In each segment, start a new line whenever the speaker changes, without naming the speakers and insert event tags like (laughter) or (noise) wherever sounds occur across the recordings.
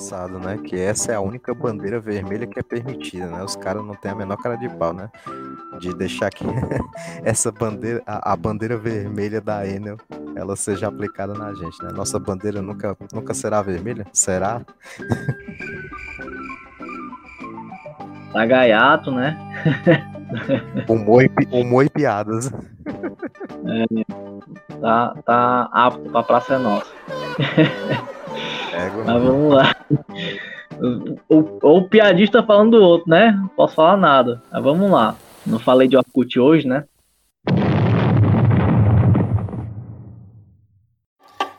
engraçado, né? Que essa é a única bandeira vermelha que é permitida, né? Os caras não têm a menor cara de pau, né? De deixar que (laughs) essa bandeira, a, a, bandeira vermelha da Enel, ela seja aplicada na gente, né? Nossa bandeira nunca, nunca será vermelha? Será? (laughs)
Tá gaiato, né?
humor, e, humor e piadas. (laughs)
É, tá, tá apto pra Praça é Nossa. Ego, Mas vamos lá. O, o, piadista falando do outro, né? Não posso falar nada. Mas vamos lá. Não falei de Orkut hoje, né?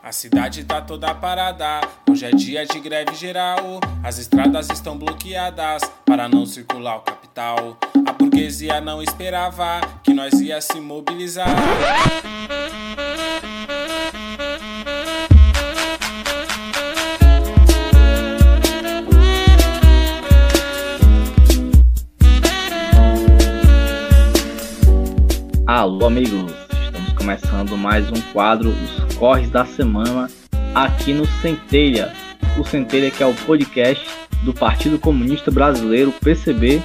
A cidade tá toda parada, hoje é dia de greve geral. As estradas estão bloqueadas para não circular o capital. A burguesia não esperava que nós ia se mobilizar.
Alô, amigos! Estamos começando mais um quadro, Os Corres da Semana, aqui no Centelha. O Centelha que é o podcast do Partido Comunista Brasileiro, PCB,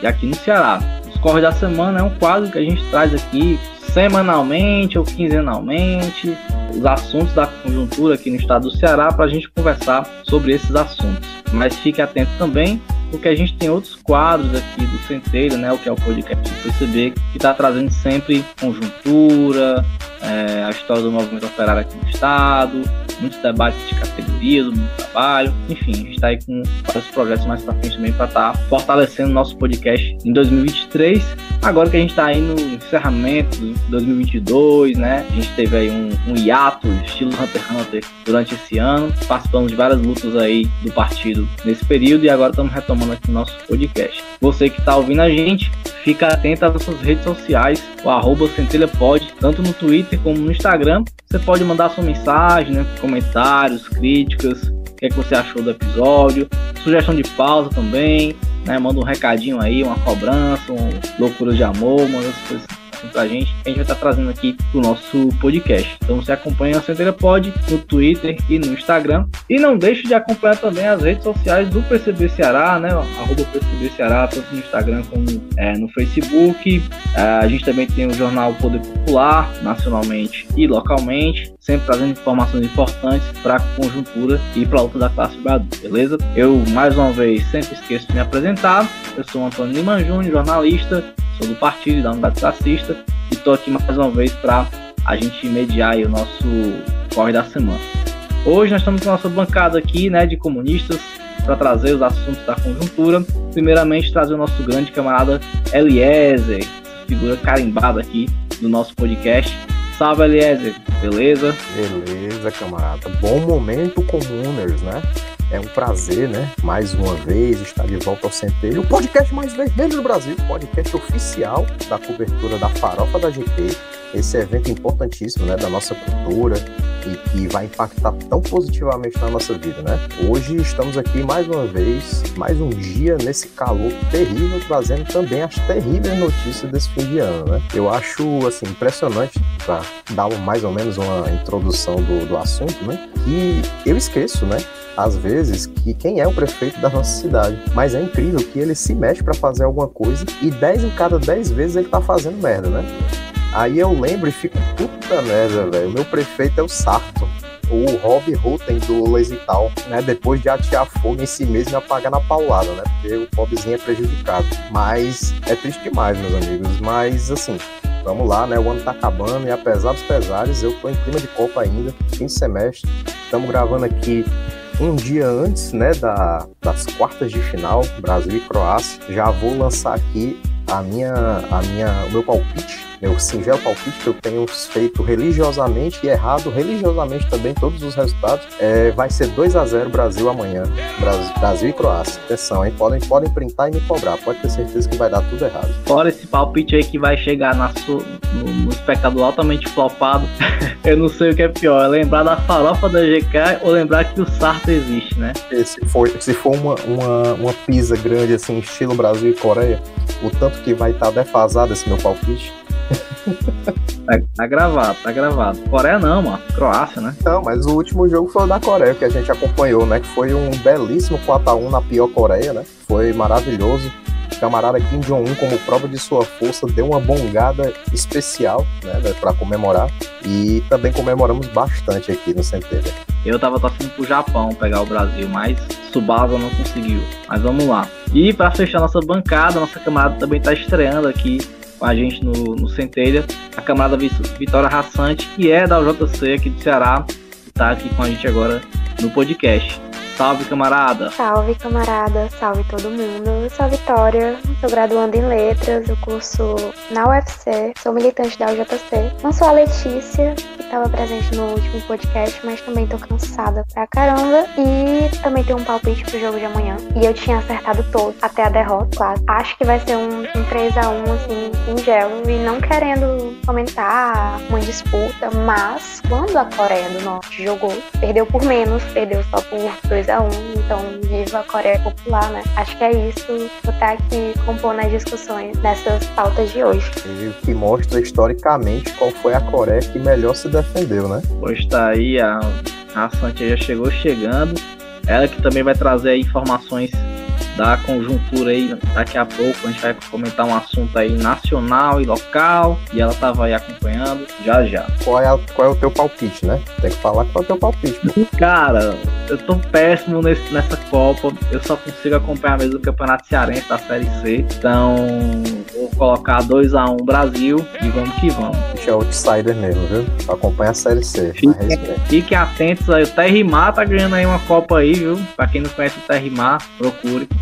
e aqui no Ceará. Os Corres da Semana é um quadro que a gente traz aqui semanalmente ou quinzenalmente os assuntos da conjuntura aqui no estado do Ceará para a gente conversar sobre esses assuntos. Mas fique atento também porque a gente tem outros quadros aqui do Centeiro, né, o que é o podcast do PCB, que está trazendo sempre conjuntura, é, a história do movimento operário aqui no estado, muitos debates de categorias, do trabalho, enfim, a gente está aí com vários projetos mais para frente também para estar tá fortalecendo nosso podcast em 2023. Agora que a gente está aí no encerramento de 2022, né? A gente teve aí um, um estilo Hunter x Hunter durante esse ano, participamos de várias lutas aí do partido nesse período e agora estamos retomando aqui o nosso podcast. Você que está ouvindo a gente, fica atento às nossas redes sociais, o arroba centelhapod, tanto no Twitter como no Instagram. Você pode mandar sua mensagem, né, comentários, críticas, o que, é que você achou do episódio, sugestão de pausa também, né, manda um recadinho aí, uma cobrança, um loucura de amor, manda as coisas pra gente, a gente vai estar trazendo aqui pro nosso podcast. Então você acompanha a Centelha Pod no Twitter e no Instagram. E não deixe de acompanhar também as redes sociais do PCB Ceará, né? Arroba PCB Ceará, tanto no Instagram como é, no Facebook. É, a gente também tem o jornal Poder Popular, nacionalmente e localmente, sempre trazendo informações importantes para a conjuntura e para a luta da classe trabalhadora, beleza? Eu, mais uma vez, sempre esqueço de me apresentar. Eu sou o Antônio Lima Júnior, jornalista, sou do partido da Unidade Classista e estou aqui mais uma vez para a gente mediar o nosso corre da semana. Hoje nós estamos com a nossa bancada aqui, né, de comunistas, para trazer os assuntos da conjuntura. Primeiramente, trazer o nosso grande camarada Eliezer, figura carimbada aqui do nosso podcast. Salve, Eliezer, beleza?
Beleza, camarada. Bom momento, comuners, né? É um prazer, né? Mais uma vez estar de volta ao Centelho, o podcast mais vermelho do Brasil, podcast oficial da cobertura da Farofa da GT. Esse evento importantíssimo, né, da nossa cultura e que vai impactar tão positivamente na nossa vida, né? Hoje estamos aqui mais uma vez, mais um dia nesse calor terrível, trazendo também as terríveis notícias desse fim de ano, né? Eu acho, assim, impressionante, para dar mais ou menos uma introdução do, do assunto, né? Que eu esqueço, né? Às vezes, que quem é o prefeito da nossa cidade. Mas é incrível que ele se mexe para fazer alguma coisa e 10 em cada 10 vezes ele tá fazendo merda, né? Aí eu lembro e fico, puta merda, velho. Meu prefeito é o Sarto. O Rob Roten do Lesital, né? Depois de atear fogo em si mesmo e apagar na paulada, né? Porque o pobrezinho é prejudicado. Mas é triste demais, meus amigos. Mas assim, Vamos lá, né? O ano tá acabando e apesar dos pesares, eu tô em clima de Copa ainda, fim de semestre. Estamos gravando aqui um dia antes né, da, das quartas de final, Brasil e Croácia. Já vou lançar aqui a minha, a minha, o meu palpite meu singelo palpite que eu tenho feito religiosamente e errado religiosamente também todos os resultados, é, vai ser 2 a 0 Brasil amanhã. Brasil, Brasil e Croácia. Atenção, hein? Podem, podem printar e me cobrar. Pode ter certeza que vai dar tudo errado.
Fora esse palpite aí que vai chegar na su, no, no espectador altamente flopado, (laughs) eu não sei o que é pior. É lembrar da farofa da GK ou lembrar que o Sarto existe, né?
Se for, se for uma, uma, uma pizza grande assim, estilo Brasil e Coreia, o tanto que vai estar tá defasado esse meu palpite. (laughs)
Tá, tá, gravado, tá gravado. Coreia não, mano. Croácia, né?
Não, mas o último jogo foi o da Coreia, que a gente acompanhou, né? Que foi um belíssimo 4x1 na pior Coreia, né? Foi maravilhoso. O camarada Kim Jong-un, como prova de sua força, deu uma bongada especial, né? para comemorar. E também comemoramos bastante aqui no Centenário.
Eu tava torcendo pro Japão pegar o Brasil, mas Subasa não conseguiu. Mas vamos lá. E para fechar nossa bancada, nossa camarada também tá estreando aqui com a gente no, no Centelha, a camarada Vitória Rassante, que é da UJC aqui do Ceará, está aqui com a gente agora no podcast. Salve, camarada!
Salve, camarada! Salve todo mundo! Eu sou a Vitória, sou graduando em Letras, eu curso na UFC, sou militante da UJC. Não sou a Letícia, que estava presente no último podcast, mas também tô cansada pra caramba. E também tenho um palpite pro jogo de amanhã. E eu tinha acertado todos, até a derrota, claro. Acho que vai ser um, um 3x1, assim, singelo. E não querendo comentar uma disputa, mas quando a Coreia do Norte jogou, perdeu por menos, perdeu só por 2 a 1 então viva a Coreia Popular, né? Acho que é isso, vou estar aqui compondo as discussões nessas pautas de hoje.
E o que mostra historicamente qual foi a Coreia que melhor se defendeu, né?
Pois tá aí, a, a Santia já chegou chegando, ela que também vai trazer informações da conjuntura aí. Daqui a pouco a gente vai comentar um assunto aí nacional e local. E ela tava aí acompanhando já já.
Qual é, qual é o teu palpite, né? Tem que falar qual é o teu palpite.
Cara, eu tô péssimo nesse, nessa Copa. Eu só consigo acompanhar mesmo o Campeonato Cearense da Série C. Então, vou colocar 2x1 um Brasil e vamos que vamos.
Deixa é outsider mesmo, viu? Acompanha a Série C.
Fiquem, fiquem atentos aí. O Terrimar tá ganhando aí uma Copa aí, viu? Pra quem não conhece o Terrimar, procure. (laughs)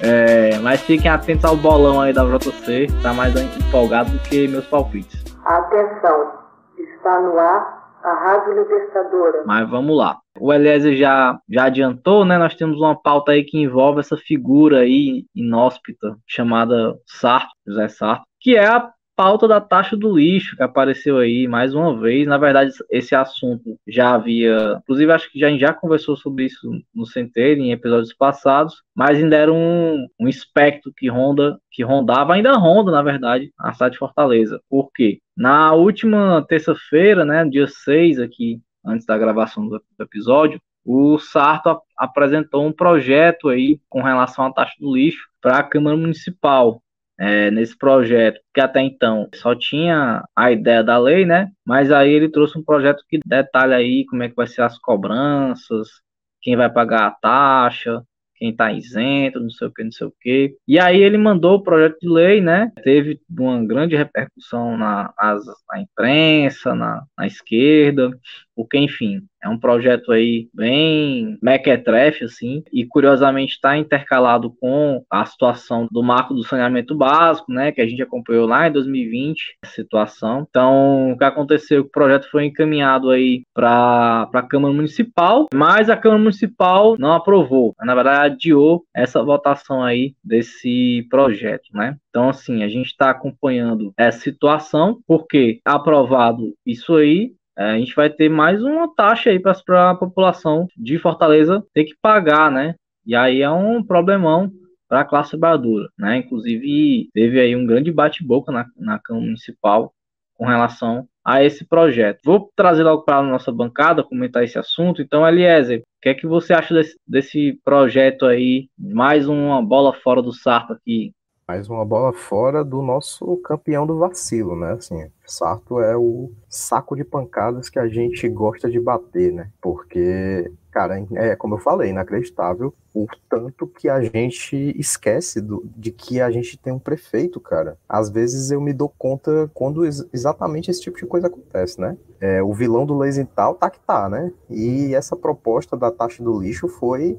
É, é, mas fiquem atentos ao bolão aí da JC, tá mais empolgado do que meus palpites.
Atenção, está no ar a Rádio Libertadora.
Mas vamos lá. O Eliezer já, já adiantou, né? Nós temos uma pauta aí que envolve essa figura aí inóspita chamada Sarto, José Sarto, que é a pauta da taxa do lixo que apareceu aí mais uma vez. Na verdade, esse assunto já havia, inclusive acho que já, a gente já conversou sobre isso no Centeiro em episódios passados, mas ainda era um, um espectro que ronda, que rondava, ainda ronda, na verdade, a cidade de Fortaleza. Por quê? Na última terça-feira, né, dia 6 aqui, antes da gravação do episódio, o Sarto apresentou um projeto aí com relação à taxa do lixo para a Câmara Municipal é, nesse projeto, que até então só tinha a ideia da lei, né? Mas aí ele trouxe um projeto que detalha aí como é que vai ser as cobranças, quem vai pagar a taxa, quem está isento, não sei o que, não sei o que. E aí ele mandou o projeto de lei, né? Teve uma grande repercussão na, na imprensa, na, na esquerda, porque, enfim, é um projeto aí bem mequetrefe, assim, e curiosamente está intercalado com a situação do marco do saneamento básico, né, que a gente acompanhou lá em 2020, a situação. Então, o que aconteceu? O projeto foi encaminhado aí para a Câmara Municipal, mas a Câmara Municipal não aprovou. Na verdade, adiou essa votação aí desse projeto, né? Então, assim, a gente está acompanhando essa situação, porque aprovado isso aí, é, a gente vai ter mais uma taxa aí para a população de Fortaleza ter que pagar, né? E aí é um problemão para a classe trabalhadora, né? Inclusive teve aí um grande bate-boca na, na Câmara Municipal com relação a esse projeto. Vou trazer logo para a nossa bancada comentar esse assunto. Então, Eliezer, o que é que você acha desse, desse projeto aí? Mais uma bola fora do sarto aqui
mais uma bola fora do nosso campeão do vacilo, né? Assim, Sarto é o saco de pancadas que a gente gosta de bater, né? Porque, cara, é como eu falei, inacreditável o tanto que a gente esquece do, de que a gente tem um prefeito, cara. Às vezes eu me dou conta quando ex exatamente esse tipo de coisa acontece, né? É, o vilão do Leisenthal tá que tá, né? E essa proposta da taxa do lixo foi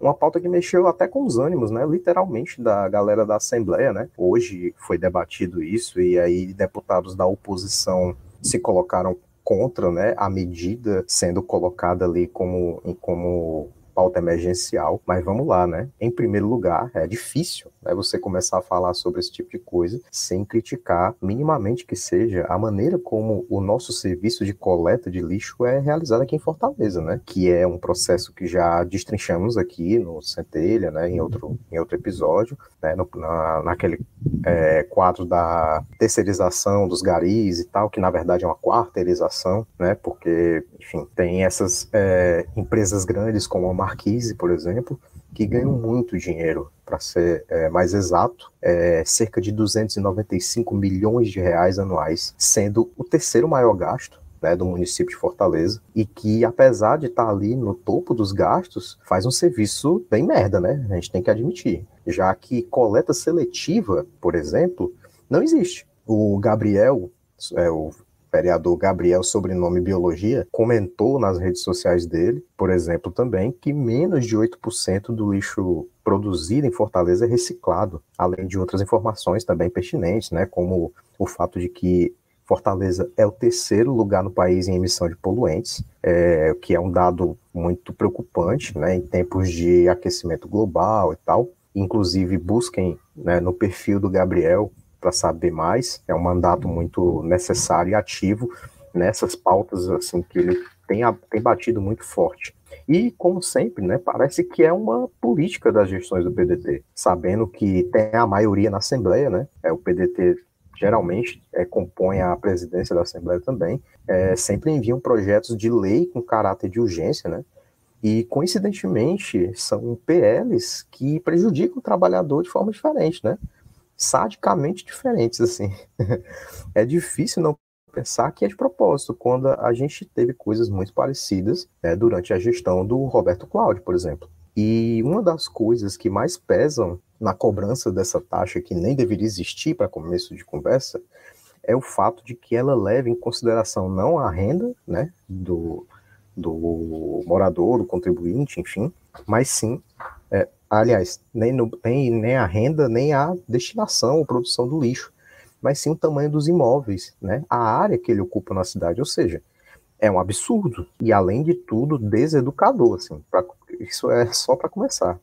uma pauta que mexeu até com os ânimos, né, literalmente, da galera da Assembleia, né, hoje foi debatido isso, e aí deputados da oposição se colocaram contra, né, a medida sendo colocada ali como, como pauta emergencial, mas vamos lá, né? Em primeiro lugar, é difícil né, você começar a falar sobre esse tipo de coisa sem criticar minimamente que seja a maneira como o nosso serviço de coleta de lixo é realizado aqui em Fortaleza, né? Que é um processo que já destrinchamos aqui no Centelha, né? Em outro, em outro episódio, né? No, na, naquele é, quadro da terceirização dos garis e tal, que na verdade é uma quarteirização, né? Porque, enfim, tem essas é, empresas grandes como a Marquise, por exemplo, que ganham muito dinheiro, para ser é, mais exato, é, cerca de 295 milhões de reais anuais, sendo o terceiro maior gasto né, do município de Fortaleza, e que, apesar de estar tá ali no topo dos gastos, faz um serviço bem merda, né? A gente tem que admitir. Já que coleta seletiva, por exemplo, não existe. O Gabriel, é, o vereador Gabriel, sobrenome Biologia, comentou nas redes sociais dele, por exemplo, também, que menos de 8% do lixo produzido em Fortaleza é reciclado, além de outras informações também pertinentes, né, como o fato de que Fortaleza é o terceiro lugar no país em emissão de poluentes, é, que é um dado muito preocupante, né, em tempos de aquecimento global e tal. Inclusive, busquem né, no perfil do Gabriel para saber mais. É um mandato muito necessário e ativo nessas pautas assim que ele tem, tem batido muito forte. E, como sempre, né, parece que é uma política das gestões do PDT, sabendo que tem a maioria na Assembleia, né, é, o PDT geralmente é, compõe a presidência da Assembleia também, é, sempre enviam projetos de lei com caráter de urgência, né, e, coincidentemente, são PLs que prejudicam o trabalhador de forma diferente, né, sadicamente diferentes, assim. (laughs) é difícil não pensar que é de propósito, quando a gente teve coisas muito parecidas né, durante a gestão do Roberto Cláudio, por exemplo. E uma das coisas que mais pesam na cobrança dessa taxa, que nem deveria existir para começo de conversa, é o fato de que ela leva em consideração não a renda né, do, do morador, do contribuinte, enfim, mas sim aliás, nem, no, nem, nem a renda, nem a destinação ou produção do lixo, mas sim o tamanho dos imóveis, né? A área que ele ocupa na cidade, ou seja, é um absurdo e além de tudo deseducador, assim. Pra, isso é só para começar.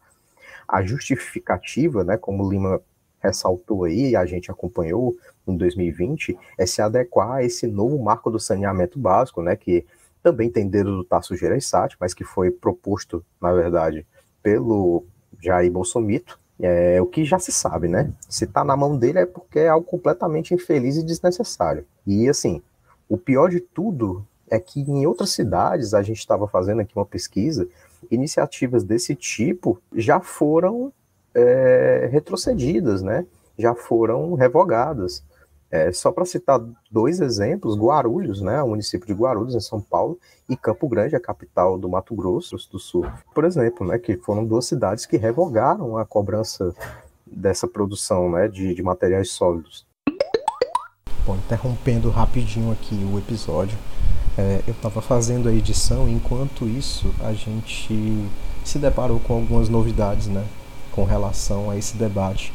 A justificativa, né, como Lima ressaltou aí, a gente acompanhou em 2020, é se adequar a esse novo marco do saneamento básico, né, que também tem dedo do Tasso Gereissati, mas que foi proposto, na verdade, pelo Jair Bolsonaro, é o que já se sabe, né? Se está na mão dele é porque é algo completamente infeliz e desnecessário. E assim, o pior de tudo é que em outras cidades, a gente estava fazendo aqui uma pesquisa, iniciativas desse tipo já foram é, retrocedidas, né? Já foram revogadas. É, só para citar dois exemplos, Guarulhos, né, o município de Guarulhos, em São Paulo, e Campo Grande, a capital do Mato Grosso do Sul, por exemplo, né, que foram duas cidades que revogaram a cobrança dessa produção né, de, de materiais sólidos. Bom, interrompendo rapidinho aqui o episódio, é, eu estava fazendo a edição, enquanto isso a gente se deparou com algumas novidades né, com relação a esse debate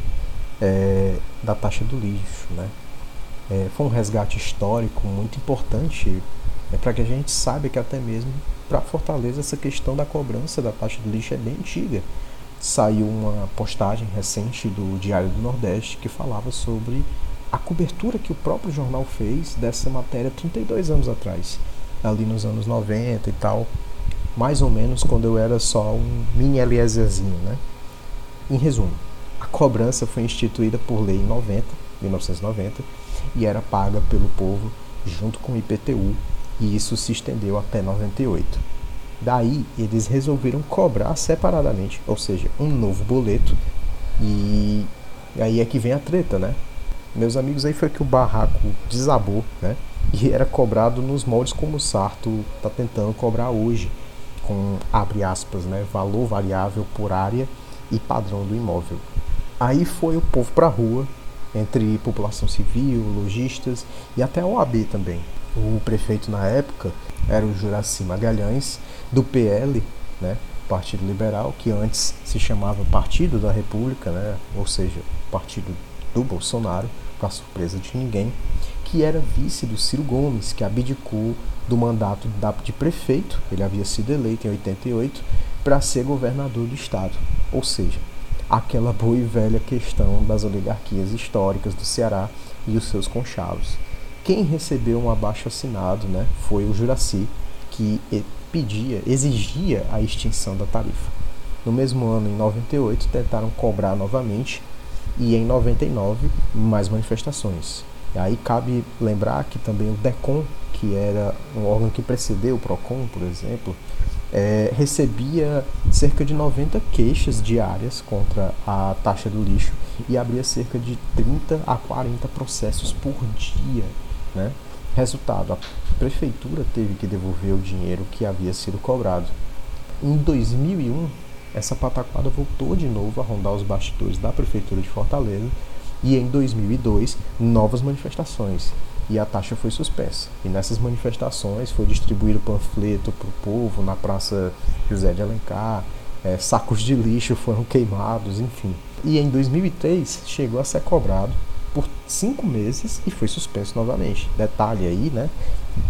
é, da taxa do lixo, né? É, foi um resgate histórico muito importante é, para que a gente saiba que até mesmo para Fortaleza essa questão da cobrança da taxa do lixo é bem antiga. Saiu uma postagem recente do Diário do Nordeste que falava sobre a cobertura que o próprio jornal fez dessa matéria 32 anos atrás, ali nos anos 90 e tal, mais ou menos quando eu era só um mini Eliezerzinho, né? Em resumo, a cobrança foi instituída por lei em 90, 1990 e era paga pelo povo junto com o IPTU, e isso se estendeu até 98. Daí eles resolveram cobrar separadamente, ou seja, um novo boleto, e aí é que vem a treta, né? Meus amigos, aí foi que o barraco desabou, né? E era cobrado nos moldes como o Sarto está tentando cobrar hoje, com abre aspas, né? Valor variável por área e padrão do imóvel. Aí foi o povo para rua entre população civil, lojistas e até a OAB também. O prefeito na época era o Juraci Magalhães, do PL, né, Partido Liberal, que antes se chamava Partido da República, né, ou seja, Partido do Bolsonaro, para surpresa de ninguém, que era vice do Ciro Gomes, que abdicou do mandato de prefeito, ele havia sido eleito em 88,
para ser governador do estado. Ou seja, aquela boa e velha questão das oligarquias históricas do Ceará e os seus conchavos. Quem recebeu um abaixo assinado né, foi o Juraci, que pedia, exigia a extinção da tarifa. No mesmo ano, em 98, tentaram cobrar novamente e em 99 mais manifestações. E aí cabe lembrar que também o DECOM, que era um órgão que precedeu o PROCON, por exemplo, é, recebia cerca de 90 queixas diárias contra a taxa do lixo e abria cerca de 30 a 40 processos por dia. Né? Resultado, a prefeitura teve que devolver o dinheiro que havia sido cobrado. Em 2001, essa pataquada voltou de novo a rondar os bastidores da prefeitura de Fortaleza e em 2002 novas manifestações e a taxa foi suspensa. E nessas manifestações foi distribuído panfleto para o povo na Praça José de Alencar, é, sacos de lixo foram queimados, enfim. E em 2003 chegou a ser cobrado por cinco meses e foi suspenso novamente. Detalhe aí, né,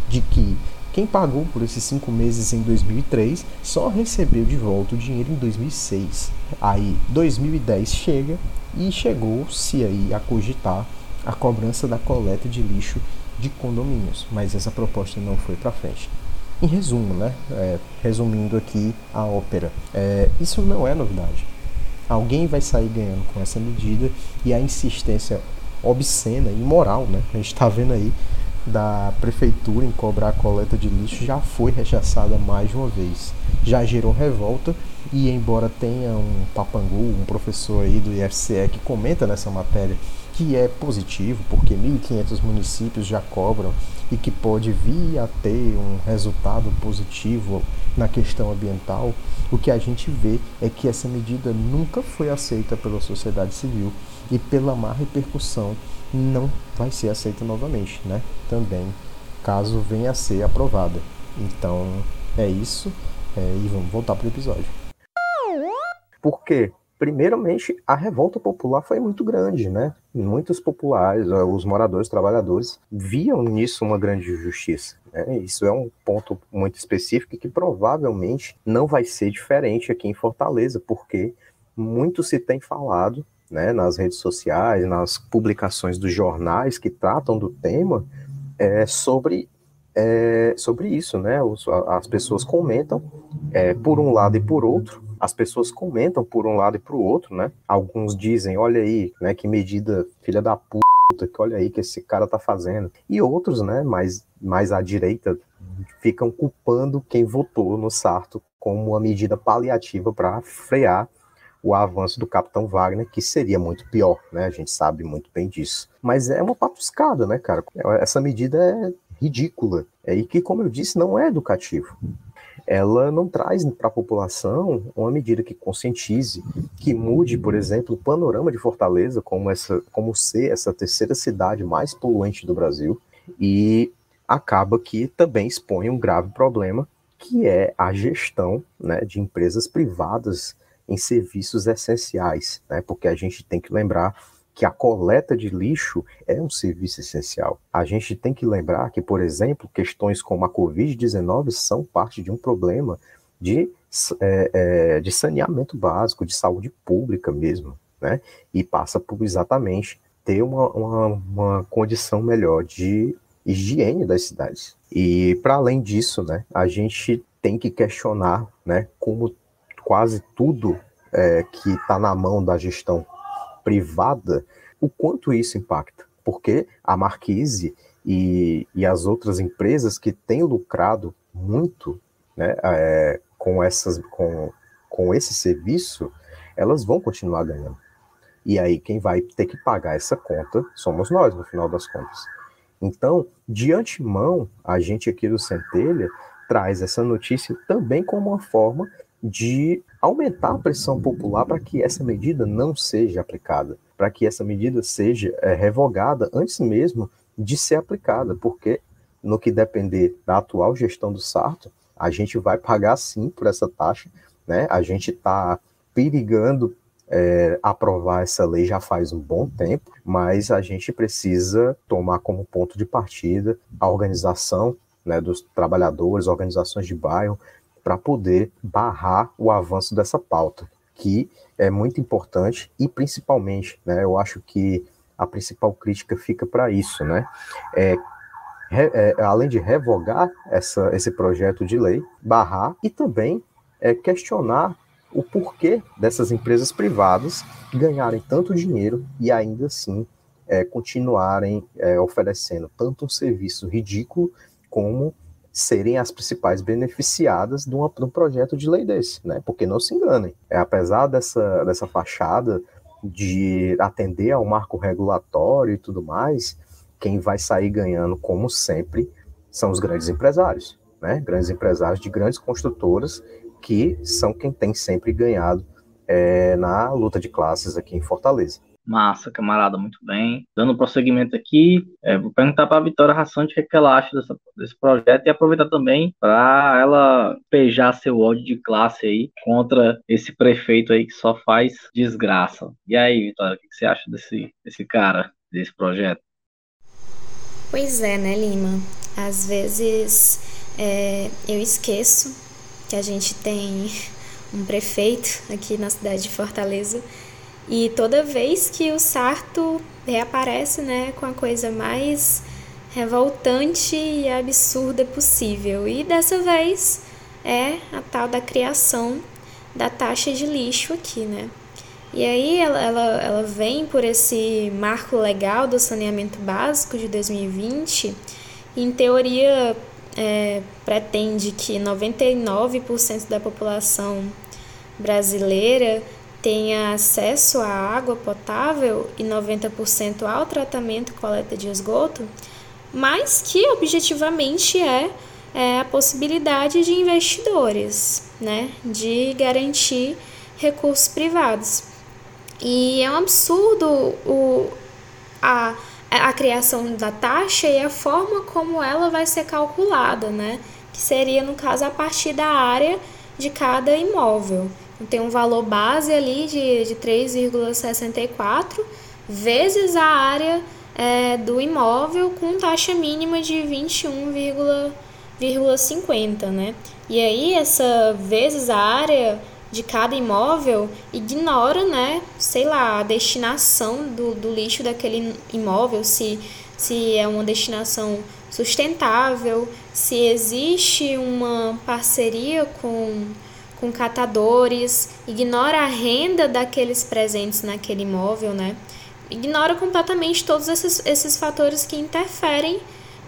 de que quem pagou por esses cinco meses em 2003 só recebeu de volta o dinheiro em 2006. Aí 2010 chega e chegou-se aí a cogitar a cobrança da coleta de lixo de condomínios, mas essa proposta não foi para frente. Em resumo, né, é, resumindo aqui a ópera, é, isso não é novidade. Alguém vai sair ganhando com essa medida e a insistência obscena imoral, né, a gente está vendo aí, da prefeitura em cobrar a coleta de lixo já foi rechaçada mais uma vez. Já gerou revolta e embora tenha um papangu, um professor aí do IFCE que comenta nessa matéria que é positivo, porque 1.500 municípios já cobram e que pode vir a ter um resultado positivo na questão ambiental, o que a gente vê é que essa medida nunca foi aceita pela sociedade civil e pela má repercussão não vai ser aceita novamente, né? Também, caso venha a ser aprovada. Então, é isso é, e vamos voltar para o episódio.
Por quê? Primeiramente, a revolta popular foi muito grande, né? Muitos populares, eh, os moradores, os trabalhadores, viam nisso uma grande justiça. Né? Isso é um ponto muito específico que provavelmente não vai ser diferente aqui em Fortaleza, porque muito se tem falado né, nas redes sociais, nas publicações dos jornais que tratam do tema, é, sobre, é, sobre isso, né? As pessoas comentam é, por um lado e por outro, as pessoas comentam por um lado e o outro, né? Alguns dizem, olha aí, né, que medida filha da puta, que olha aí que esse cara tá fazendo. E outros, né, mais, mais à direita, ficam culpando quem votou no Sarto como uma medida paliativa para frear o avanço do Capitão Wagner, que seria muito pior, né? A gente sabe muito bem disso. Mas é uma patuscada, né, cara? Essa medida é ridícula. É, e que, como eu disse, não é educativo ela não traz para a população uma medida que conscientize, que mude, por exemplo, o panorama de Fortaleza como, essa, como ser essa terceira cidade mais poluente do Brasil, e acaba que também expõe um grave problema, que é a gestão né, de empresas privadas em serviços essenciais, né, porque a gente tem que lembrar que a coleta de lixo é um serviço essencial. A gente tem que lembrar que, por exemplo, questões como a Covid-19 são parte de um problema de, é, é, de saneamento básico, de saúde pública mesmo, né? E passa por exatamente ter uma, uma, uma condição melhor de higiene das cidades. E, para além disso, né, a gente tem que questionar né, como quase tudo é, que está na mão da gestão privada, o quanto isso impacta. Porque a Marquise e, e as outras empresas que têm lucrado muito né, é, com, essas, com, com esse serviço, elas vão continuar ganhando. E aí quem vai ter que pagar essa conta somos nós, no final das contas. Então, de antemão, a gente aqui do Centelha traz essa notícia também como uma forma de aumentar a pressão popular para que essa medida não seja aplicada, para que essa medida seja é, revogada antes mesmo de ser aplicada, porque no que depender da atual gestão do Sarto, a gente vai pagar sim por essa taxa, né? A gente está perigando é, aprovar essa lei já faz um bom tempo, mas a gente precisa tomar como ponto de partida a organização né, dos trabalhadores, organizações de bairro, para poder barrar o avanço dessa pauta, que é muito importante e principalmente, né, eu acho que a principal crítica fica para isso, né, é, é, além de revogar essa, esse projeto de lei, barrar e também é, questionar o porquê dessas empresas privadas ganharem tanto dinheiro e ainda assim é, continuarem é, oferecendo tanto um serviço ridículo como serem as principais beneficiadas de, uma, de, um projeto de lei desse, né? Porque não se enganem, é, apesar dessa, dessa fachada de atender ao marco regulatório e tudo mais, quem vai sair ganhando, como sempre, são os grandes empresários, né? Grandes empresários de grandes construtoras que são quem tem sempre ganhado é, na luta de classes aqui em Fortaleza.
Massa, camarada, muito bem. Dando prosseguimento aqui, é, vou perguntar para a Vitória Rassante o que, é que ela acha dessa, desse projeto e aproveitar também para ela pejar seu ódio de classe aí contra esse prefeito aí que só faz desgraça. E aí, Vitória, o que, que você acha desse, desse cara, desse projeto?
Pois é, né, Lima? Às vezes é, eu esqueço que a gente tem (laughs) um prefeito aqui na cidade de Fortaleza e toda vez que o Sarto reaparece, né, com a coisa mais revoltante e absurda possível. E dessa vez é a tal da criação da taxa de lixo aqui, né? E aí ela, ela, ela vem por esse marco legal do saneamento básico de 2020, e em teoria é, pretende que 99% da população brasileira tenha acesso à água potável e 90% ao tratamento e coleta de esgoto, mas que objetivamente é, é a possibilidade de investidores, né, de garantir recursos privados. E é um absurdo o, a, a criação da taxa e a forma como ela vai ser calculada, né? Que seria, no caso, a partir da área de cada imóvel. Tem um valor base ali de, de 3,64 vezes a área é, do imóvel com taxa mínima de 21,50, né? E aí essa vezes a área de cada imóvel ignora, né, sei lá, a destinação do, do lixo daquele imóvel, se, se é uma destinação sustentável, se existe uma parceria com com catadores, ignora a renda daqueles presentes naquele imóvel, né? Ignora completamente todos esses, esses fatores que interferem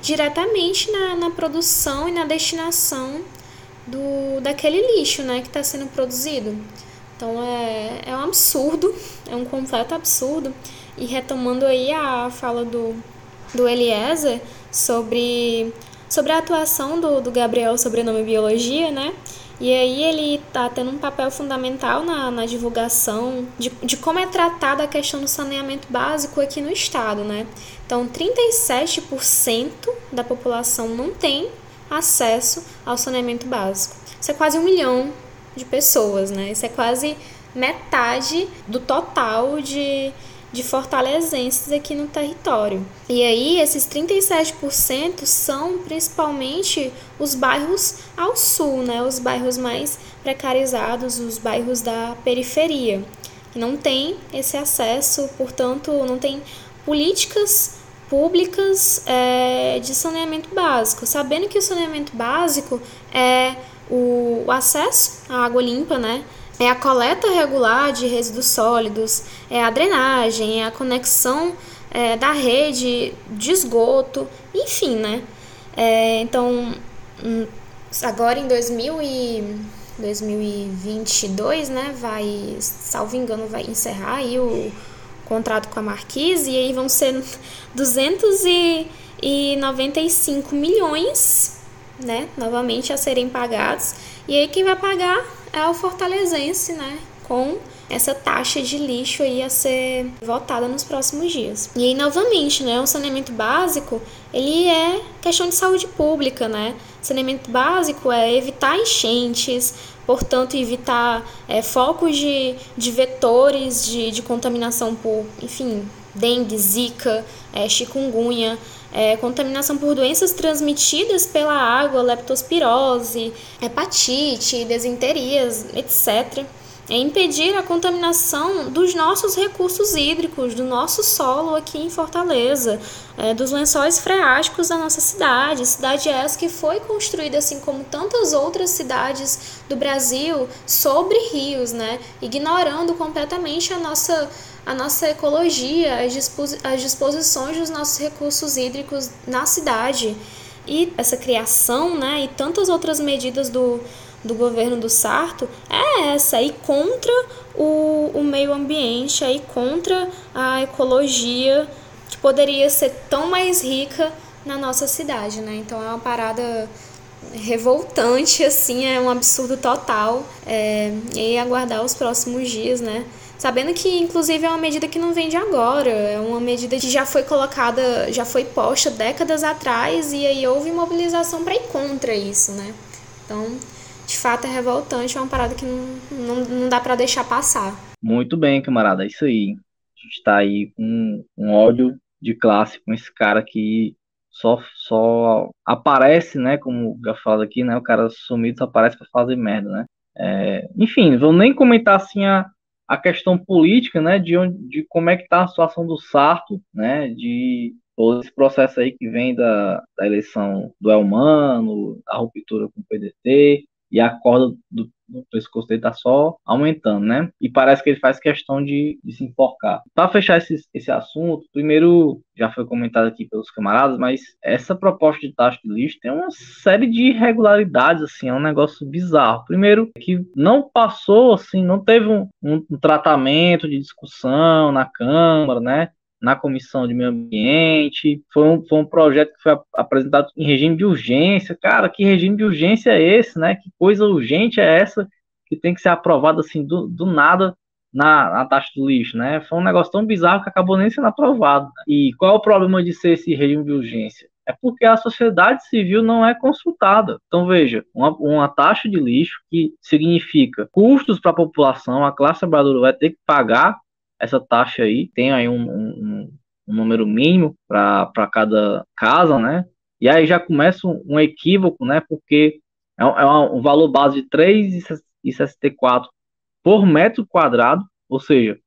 diretamente na, na produção e na destinação do, daquele lixo, né, que está sendo produzido. Então é, é um absurdo, é um completo absurdo. E retomando aí a fala do, do Eliezer sobre, sobre a atuação do, do Gabriel Sobrenome Biologia, né? E aí ele está tendo um papel fundamental na, na divulgação de, de como é tratada a questão do saneamento básico aqui no estado, né? Então, 37% da população não tem acesso ao saneamento básico. Isso é quase um milhão de pessoas, né? Isso é quase metade do total de, de fortalezenses aqui no território. E aí, esses 37% são principalmente os bairros ao sul, né? Os bairros mais precarizados, os bairros da periferia, que não tem esse acesso, portanto, não tem políticas públicas é, de saneamento básico, sabendo que o saneamento básico é o, o acesso à água limpa, né? É a coleta regular de resíduos sólidos, é a drenagem, é a conexão é, da rede de esgoto, enfim, né? É, então, hum, agora em 2000 e 2022, né, vai, salvo engano, vai encerrar aí o contrato com a Marquise e aí vão ser (laughs) 295 milhões, né, novamente a serem pagados. E aí quem vai pagar é o fortalezense, né? Com essa taxa de lixo aí a ser votada nos próximos dias. E aí, novamente, né, o saneamento básico, ele é questão de saúde pública, né? Saneamento básico é evitar enchentes, portanto, evitar é, focos de, de vetores de, de contaminação por, enfim, dengue, zika, é, chikungunya, é, contaminação por doenças transmitidas pela água, leptospirose, hepatite, desinterias, etc é impedir a contaminação dos nossos recursos hídricos, do nosso solo aqui em Fortaleza, é, dos lençóis freáticos da nossa cidade. Cidade essa que foi construída, assim como tantas outras cidades do Brasil, sobre rios, né? ignorando completamente a nossa, a nossa ecologia, as, disposi as disposições dos nossos recursos hídricos na cidade. E essa criação né, e tantas outras medidas do do governo do Sarto é essa, ir contra o, o meio ambiente, aí contra a ecologia que poderia ser tão mais rica na nossa cidade, né? Então é uma parada revoltante, assim, é um absurdo total. É, e aguardar os próximos dias, né? Sabendo que, inclusive, é uma medida que não vem de agora, é uma medida que já foi colocada, já foi posta décadas atrás e aí houve mobilização para ir contra isso, né? Então, de fato é revoltante, é uma parada que não, não, não dá para deixar passar.
Muito bem, camarada, é isso aí. A gente tá aí com um ódio de classe com esse cara que só, só aparece, né, como já falo aqui, né, o cara sumido só aparece para fazer merda, né. É, enfim, vou nem comentar assim a, a questão política, né, de, onde, de como é que tá a situação do Sarto, né, de todo esse processo aí que vem da, da eleição do Elmano, a ruptura com o PDT, e a corda do, do pescoço dele tá só aumentando, né? E parece que ele faz questão de, de se enforcar. Para fechar esse, esse assunto, primeiro, já foi comentado aqui pelos camaradas, mas essa proposta de taxa de lixo tem uma série de irregularidades, assim, é um negócio bizarro. Primeiro, que não passou, assim, não teve um, um, um tratamento de discussão na Câmara, né? Na Comissão de Meio Ambiente. Foi um, foi um projeto que foi apresentado em regime de urgência. Cara, que regime de urgência é esse, né? Que coisa urgente é essa que tem que ser aprovada assim do, do nada na, na, taxa do lixo, né? Foi um negócio tão bizarro que acabou nem sendo aprovado. E qual é o problema de ser esse regime de urgência? É porque a sociedade civil não é consultada. Então, veja, uma, uma taxa de lixo que significa custos para a população, a classe trabalhadora vai ter que pagar essa taxa aí, tem aí um, um, um número mínimo para cada casa, né? E aí já começa um, equívoco, né? Porque é, um, é um valor base de 3,64 por metro quadrado, ou seja,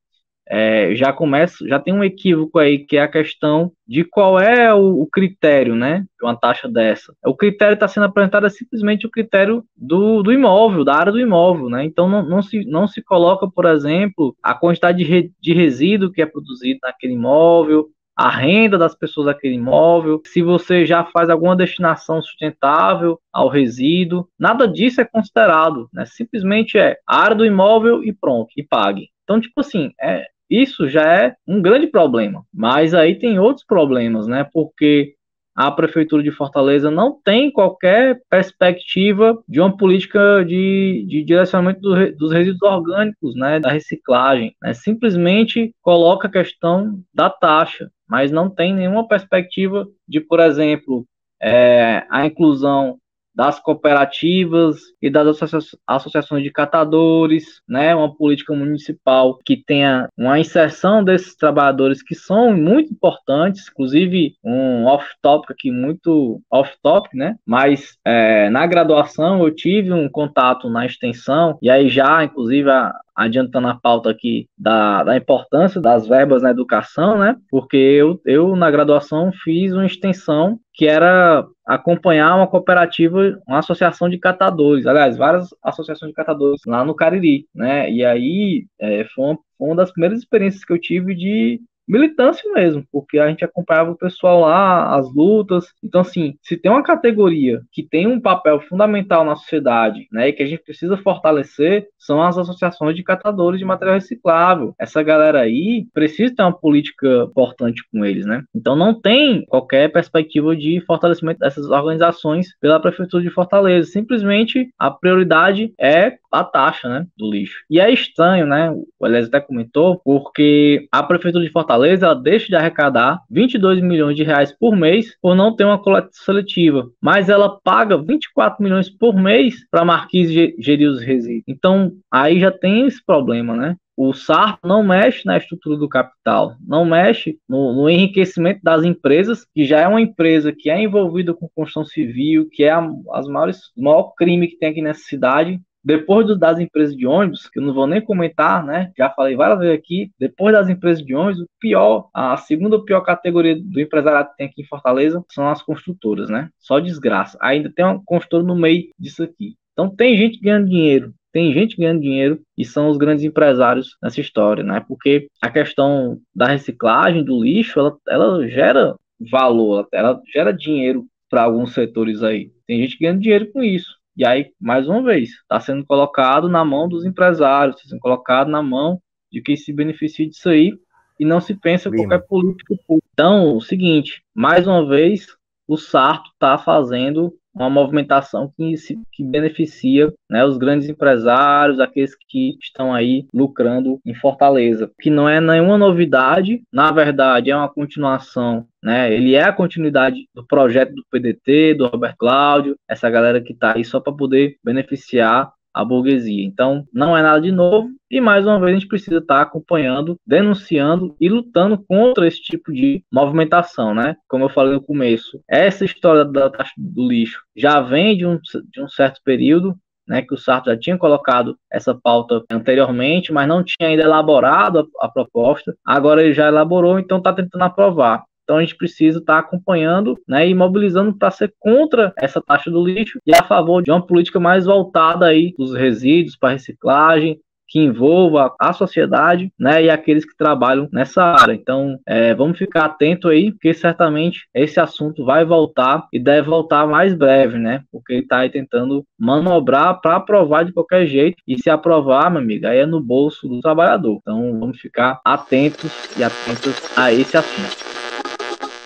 é, já começa, já tem um equívoco aí, que é a questão de qual é o, o critério, né, de uma taxa dessa. O critério está sendo apresentado é simplesmente o critério do, do imóvel, da área do imóvel, né, então não, não, se, não se coloca, por exemplo, a quantidade de, re, de resíduo que é produzido naquele imóvel, a renda das pessoas daquele imóvel, se você já faz alguma destinação sustentável ao resíduo, nada disso é considerado, né? Simplesmente é a área do imóvel e pronto, e pague. Então, tipo assim, é, isso já é um grande problema. Mas aí tem outros problemas, né? Porque a Prefeitura de Fortaleza não tem qualquer perspectiva de uma política de, de direcionamento do, dos resíduos orgânicos, né, da reciclagem. Né? Simplesmente coloca a questão da taxa, mas não tem nenhuma perspectiva de, por exemplo, é, a inclusão das cooperativas e das associações de catadores, né, uma política municipal que tenha uma inserção desses trabalhadores que são muito importantes, inclusive um off-topic aqui, muito off-topic, né, mas é, na graduação eu tive um contato na extensão, e aí já, inclusive, a, adiantando a pauta aqui da, da importância das verbas na educação, né? Porque eu, eu, na graduação, fiz uma extensão que era acompanhar uma cooperativa, uma associação de catadores, aliás, várias associações de catadores lá no Cariri, né? E aí é, foi, uma, foi uma das primeiras experiências que eu tive de militância mesmo, porque a gente acompanhava o pessoal lá, as lutas. Então, assim, se tem uma categoria que tem um papel fundamental na sociedade, né, e que a gente precisa fortalecer, são as associações de catadores de material reciclável. Essa galera aí precisa ter uma política importante com eles, né? Então, não tem qualquer perspectiva de fortalecimento dessas organizações pela Prefeitura de Fortaleza. Simplesmente a prioridade é a taxa, né, do lixo. E é estranho, né, o Elias até comentou, porque a Prefeitura de Fortaleza Fortaleza deixa de arrecadar 22 milhões de reais por mês por não ter uma coleta seletiva, mas ela paga 24 milhões por mês para Marquise gerir os resíduos. Então, aí já tem esse problema, né? o SARP não mexe na estrutura do capital, não mexe no, no, enriquecimento das empresas, que já é uma empresa que é envolvida com construção civil, que é a, as maiores, o maior crime que tem aqui nessa cidade, depois do, das empresas de ônibus, que eu não vou nem comentar, né? Já falei várias vezes aqui, depois das empresas de ônibus, o pior, a segunda pior categoria do empresariado que tem aqui em Fortaleza são as construtoras, né? Só desgraça. Ainda tem uma construtora no meio disso aqui. Então tem gente ganhando dinheiro, tem gente ganhando dinheiro e são os grandes empresários nessa história, né? Porque a questão da reciclagem do lixo, ela, ela gera valor, ela gera dinheiro para alguns setores aí. Tem gente ganhando dinheiro com isso. E aí, mais uma vez, está sendo colocado na mão dos empresários, está sendo colocado na mão de quem se beneficia disso aí e não se pensa Lima. qualquer político público. Então, o seguinte, mais uma vez, o Sarto está fazendo uma movimentação que, se, que beneficia né, os grandes empresários, aqueles que estão aí lucrando em Fortaleza. Que não é nenhuma novidade, na verdade, é uma continuação. Né? Ele é a continuidade do projeto do PDT, do Roberto Cláudio, essa galera que está aí só para poder beneficiar a burguesia. Então, não é nada de novo e mais uma vez a gente precisa estar acompanhando, denunciando e lutando contra esse tipo de movimentação, né? Como eu falei no começo, essa história da taxa do lixo já vem de um, de um certo período, né, que o Sarto já tinha colocado essa pauta anteriormente, mas não tinha ainda elaborado a, a proposta. Agora ele já elaborou, então está tentando aprovar. Então a gente precisa estar tá acompanhando né, e mobilizando para ser contra essa taxa do lixo e a favor de uma política mais voltada aí dos resíduos para reciclagem, que envolva a sociedade, né, e aqueles que trabalham nessa área. Então, é, vamos ficar atento aí, porque certamente esse assunto vai voltar e deve voltar mais breve, né, porque ele está aí tentando manobrar para aprovar de qualquer jeito e se aprovar, meu amigo, aí é no bolso do trabalhador. Então, vamos ficar atentos e atentos a esse assunto.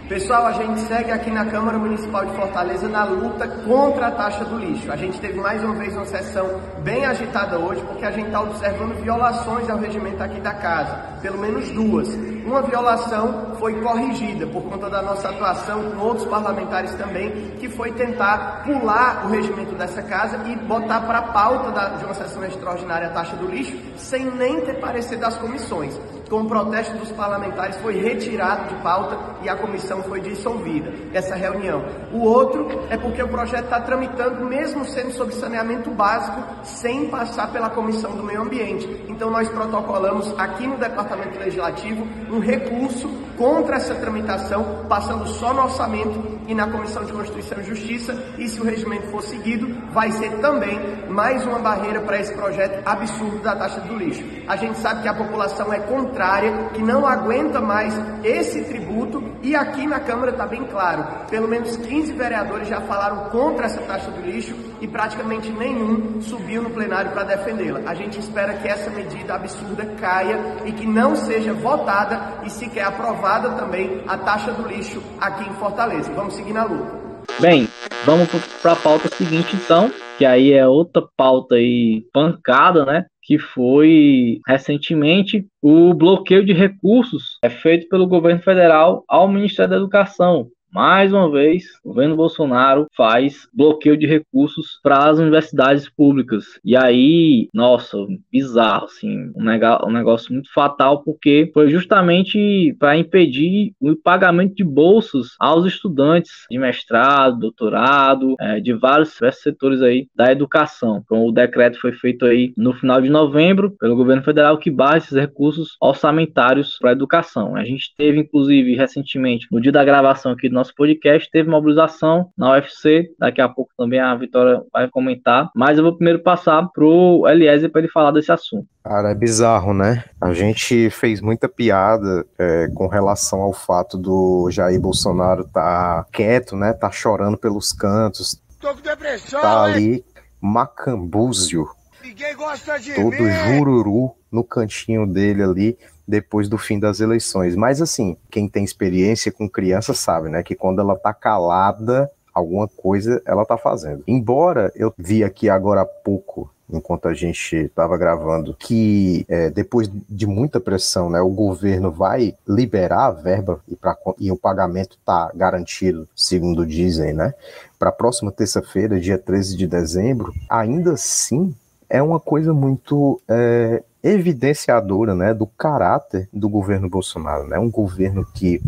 Pessoal, a gente segue aqui na Câmara Municipal de Fortaleza na luta contra a taxa do lixo. A gente teve mais uma vez uma sessão bem agitada hoje, porque a gente está observando violações ao regimento aqui da casa, pelo menos duas. Uma violação foi corrigida por conta da nossa atuação com outros parlamentares também, que foi tentar pular o regimento dessa casa e botar para a pauta da, de uma sessão extraordinária a taxa do lixo, sem nem ter parecer das comissões com o protesto dos parlamentares, foi retirado de pauta e a comissão foi dissolvida, essa reunião. O outro é porque o projeto está tramitando, mesmo sendo sobre saneamento básico, sem passar pela comissão do meio ambiente. Então nós protocolamos aqui no Departamento Legislativo um recurso contra essa tramitação, passando só no orçamento e na Comissão de Constituição e Justiça, e se o regimento for seguido, vai ser também mais uma barreira para esse projeto absurdo da taxa do lixo. A gente sabe que a população é contrária, que não aguenta mais esse tributo, e aqui na Câmara está bem claro, pelo menos 15 vereadores já falaram contra essa taxa do lixo e praticamente nenhum subiu no plenário para defendê-la. A gente espera que essa medida absurda caia e que não seja votada e sequer aprovada também a taxa do lixo aqui em Fortaleza. Vamos seguir na luta.
Bem, vamos para a pauta seguinte então, que aí é outra pauta aí pancada, né? Que foi recentemente o bloqueio de recursos é feito pelo governo federal ao Ministério da Educação mais uma vez, o governo Bolsonaro faz bloqueio de recursos para as universidades públicas. E aí, nossa, bizarro, assim, um, negócio, muito fatal, porque foi justamente para impedir o pagamento de bolsas aos estudantes de mestrado, doutorado, é, de vários setores aí da educação. Então, o decreto foi feito aí no final de novembro pelo governo federal que baixa esses recursos orçamentários para a educação. A gente teve, inclusive, recentemente, no dia da gravação aqui do nosso podcast, teve mobilização na UFC, daqui a pouco também a Vitória vai comentar, mas eu vou primeiro passar pro Eliezer para ele falar desse assunto.
Cara, é bizarro, né? A gente fez muita piada é, com relação ao fato do Jair Bolsonaro tá quieto, né? Tá chorando pelos cantos.
Tô com depressão,
Tá ali macambúzio. todo mim. jururu no cantinho dele ali depois do fim das eleições. Mas assim, quem tem experiência com criança sabe, né, que quando ela tá calada, alguma coisa ela tá fazendo. Embora eu vi aqui agora há pouco enquanto a gente estava gravando, que é, depois de muita pressão, né, o governo vai liberar a verba e, pra, e o pagamento está garantido, segundo dizem, né, para a próxima terça-feira, dia 13 de dezembro, ainda assim é uma coisa muito é, evidenciadora né, do caráter do governo Bolsonaro. Né? Um governo que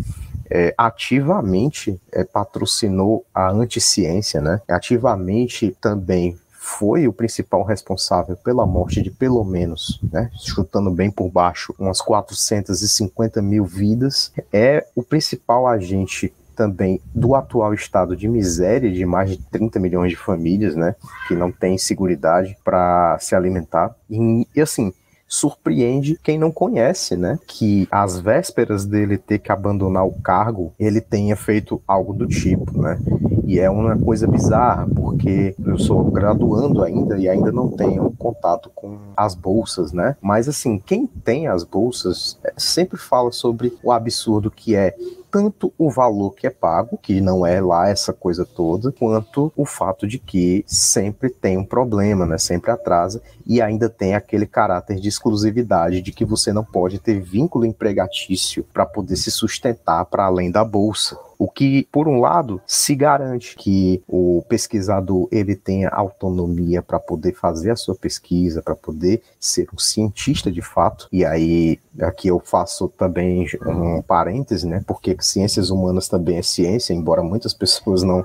é, ativamente é, patrocinou a anticiência, né? ativamente também foi o principal responsável pela morte de pelo menos, né, chutando bem por baixo, umas 450 mil vidas, é o principal agente também do atual estado de miséria de mais de 30 milhões de famílias, né, que não têm segurança para se alimentar. E assim, surpreende quem não conhece, né? Que às vésperas dele ter que abandonar o cargo, ele tenha feito algo do tipo, né? E é uma coisa bizarra, porque eu sou graduando ainda e ainda não tenho contato com as bolsas, né? Mas assim, quem tem as bolsas é, sempre fala sobre o absurdo que é tanto o valor que é pago, que não é lá essa coisa toda, quanto o fato de que sempre tem um problema, né? Sempre atrasa e ainda tem aquele caráter de exclusividade de que você não pode ter vínculo empregatício para poder se sustentar para além da bolsa. O que, por um lado, se garante que o pesquisador ele tenha autonomia para poder fazer a sua pesquisa, para poder ser um cientista de fato. E aí, aqui eu faço também um parêntese, né? Porque ciências humanas também é ciência, embora muitas (laughs) pessoas não,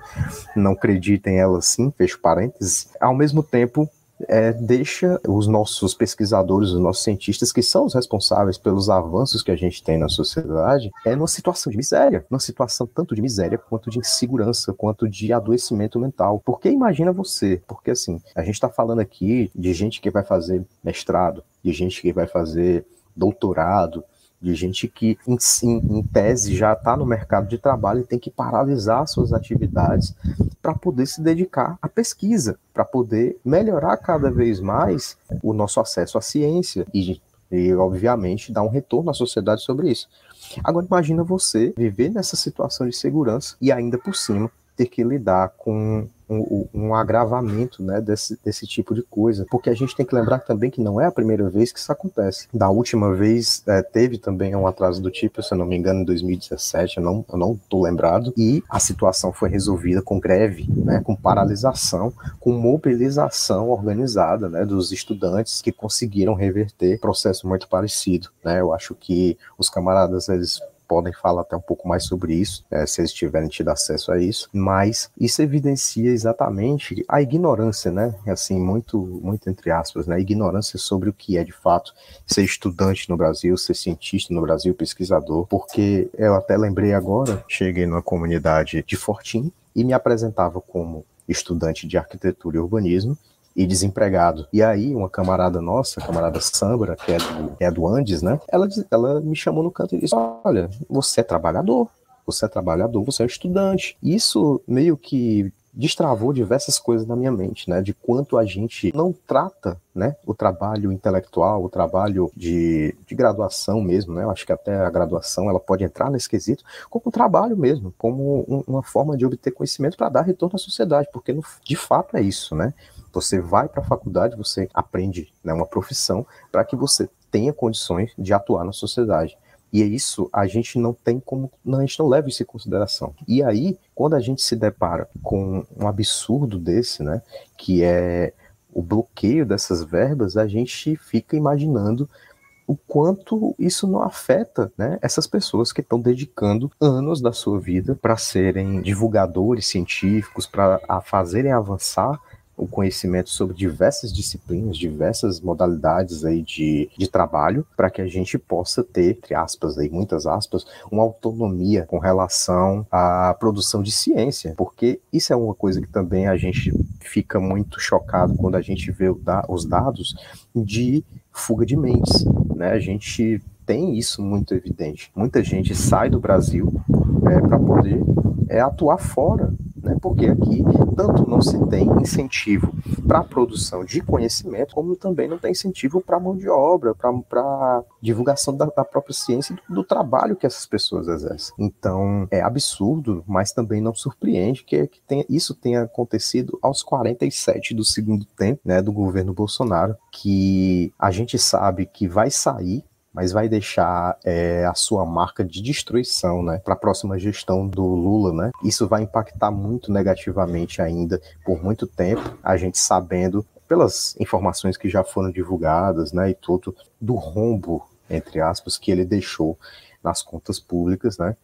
não acreditem ela assim, fecho parênteses. Ao mesmo tempo, é, deixa os nossos pesquisadores, os nossos cientistas, que são os responsáveis pelos avanços que a gente tem na sociedade, é numa situação de miséria, numa situação tanto de miséria quanto de insegurança, quanto de adoecimento mental. Porque imagina você, porque assim, a gente está falando aqui de gente que vai fazer mestrado, de gente que vai fazer doutorado, de gente que, em, em tese, já está no mercado de trabalho e tem que paralisar suas atividades para poder se dedicar à pesquisa, para poder melhorar cada vez mais o nosso acesso à ciência e, e, obviamente, dar um retorno à sociedade sobre isso. Agora, imagina você viver nessa situação de segurança e ainda por cima ter que lidar com um, um, agravamento né, desse, desse tipo de coisa. Porque a gente tem que lembrar também que não é a primeira vez que isso acontece. Da última vez é, teve também um atraso do tipo, se eu não me engano, em 2017, eu não, eu não tô lembrado, e a situação foi resolvida com greve, né, com paralisação, com mobilização organizada né, dos estudantes que conseguiram reverter processo muito parecido. Né? Eu acho que os camaradas eles podem falar até um pouco mais sobre isso, é, se eles tiverem tido acesso a isso, mas isso evidencia exatamente a ignorância, né? Assim, muito, muito entre aspas, né? Ignorância sobre o que é de fato ser estudante no Brasil, ser cientista no Brasil, pesquisador, porque eu até lembrei agora, cheguei numa comunidade de Fortim e me apresentava como estudante de arquitetura e urbanismo, e desempregado. E aí, uma camarada nossa, camarada Sambra, que é do, é do Andes, né? Ela, ela me chamou no canto e disse: Olha, você é trabalhador, você é trabalhador, você é estudante. Isso meio que destravou diversas coisas na minha mente, né? De quanto a gente não trata, né? O trabalho intelectual, o trabalho de, de graduação mesmo, né? Eu acho que até a graduação ela pode entrar nesse quesito como um trabalho mesmo, como um, uma forma de obter conhecimento para dar retorno à sociedade, porque no, de fato é isso, né? Você vai para a faculdade, você aprende né, uma profissão para que você tenha condições de atuar na sociedade. E é isso a gente não tem como, a gente não leva isso em consideração. E aí, quando a gente se depara com um absurdo desse, né, que é o bloqueio dessas verbas, a gente fica imaginando o quanto isso não afeta né, essas pessoas que estão dedicando anos da sua vida para serem divulgadores científicos, para fazerem avançar o conhecimento sobre diversas disciplinas, diversas modalidades aí de, de trabalho, para que a gente possa ter, entre aspas, aí, muitas aspas, uma autonomia com relação à produção de ciência, porque isso é uma coisa que também a gente fica muito chocado quando a gente vê os dados de fuga de mentes, né? A gente tem isso muito evidente. Muita gente sai do Brasil é, para poder é, atuar fora né? porque aqui tanto não se tem incentivo para a produção de conhecimento, como também não tem incentivo para mão de obra, para divulgação da, da, própria ciência e do, do, trabalho que essas pessoas exercem. Então é absurdo, mas também não surpreende que, que tenha, isso tenha acontecido aos 47 do segundo tempo né, do governo Bolsonaro, que a gente sabe que vai sair mas vai deixar é, a sua marca de destruição, né, para a próxima gestão do Lula, né? Isso vai impactar muito negativamente ainda por muito tempo, a gente sabendo pelas informações que já foram divulgadas, né, e tudo, do rombo, entre aspas, que ele deixou nas contas públicas, né,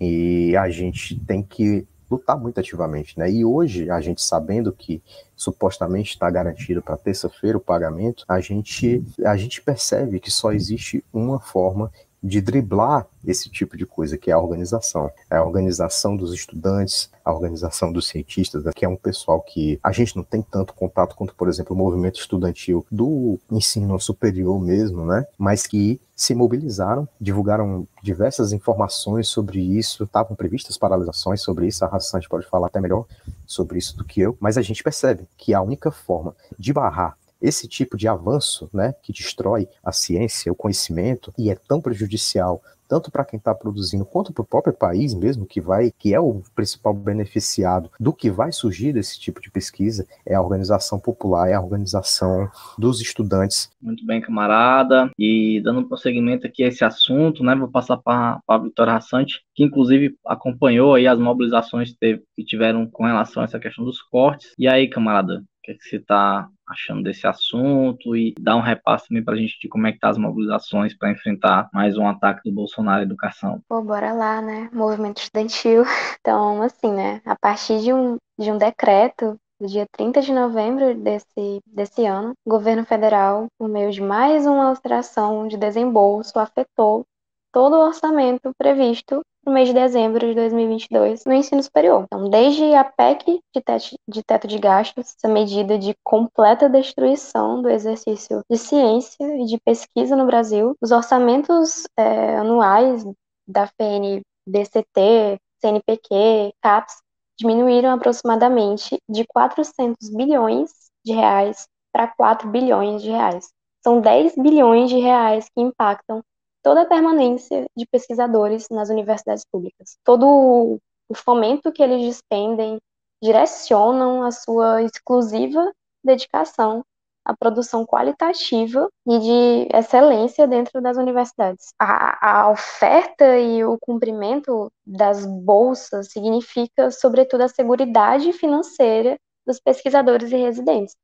e a gente tem que lutar muito ativamente, né? E hoje, a gente sabendo que supostamente está garantido para terça-feira o pagamento, a gente, a gente percebe que só existe uma forma de driblar esse tipo de coisa, que é a organização. É a organização dos estudantes, a organização dos cientistas, que é um pessoal que a gente não tem tanto contato quanto, por exemplo, o movimento estudantil do ensino superior mesmo, né? Mas que se mobilizaram, divulgaram diversas informações sobre isso, estavam previstas paralisações sobre isso, a Rassante pode falar até melhor sobre isso do que eu, mas a gente percebe que a única forma de barrar esse tipo de avanço, né, que destrói a ciência, o conhecimento e é tão prejudicial tanto para quem está produzindo quanto para o próprio país mesmo que vai, que é o principal beneficiado do que vai surgir desse tipo de pesquisa, é a organização popular, é a organização dos estudantes.
Muito bem, camarada. E dando prosseguimento aqui a esse assunto, né, vou passar para a Vitória Rassante, que inclusive acompanhou aí as mobilizações que, tiveram com relação a essa questão dos cortes. E aí, camarada, o que, é que você está achando desse assunto e dar um repasse também para a gente de como é que tá as mobilizações para enfrentar mais um ataque do Bolsonaro à educação.
Pô, bora lá, né? Movimento estudantil. (laughs) Então, assim, né? A partir de um, de um decreto do dia 30 de novembro desse, desse ano, o governo federal, por meio de mais uma alteração de desembolso, afetou todo o orçamento previsto no mês de dezembro de 2022 no ensino superior. Então, desde a PEC de teto, de teto de gastos, essa medida de completa destruição do exercício de ciência e de pesquisa no Brasil, os orçamentos é, anuais da FNDCT, CNPq, CAPES, diminuíram aproximadamente de 400 bilhões de reais para 4 bilhões de reais. São 10 bilhões de reais que impactam toda a permanência de pesquisadores nas universidades públicas. Todo o fomento que eles despendem direcionam a sua exclusiva dedicação à produção qualitativa e de excelência dentro das universidades. A, a oferta e o cumprimento das bolsas significa, sobretudo, a segurança financeira dos pesquisadores e residentes.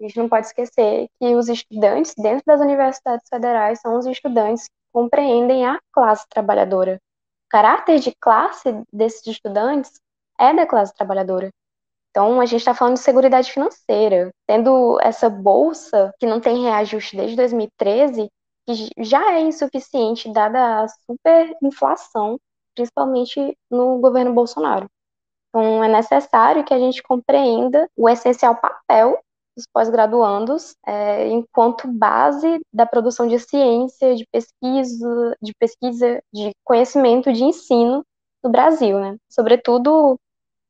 A gente não pode esquecer que os estudantes dentro das universidades federais são os estudantes compreendem a classe trabalhadora. O caráter de classe desses estudantes é da classe trabalhadora. Então, a gente está falando de segurança financeira. Tendo essa bolsa, que não tem reajuste desde 2013, que já é insuficiente, dada a superinflação, principalmente no governo Bolsonaro. Então, é necessário que a gente compreenda o essencial papel dos pós-graduandos é, enquanto base da produção de ciência, de pesquisa, de pesquisa, de conhecimento, de ensino no Brasil, né? Sobretudo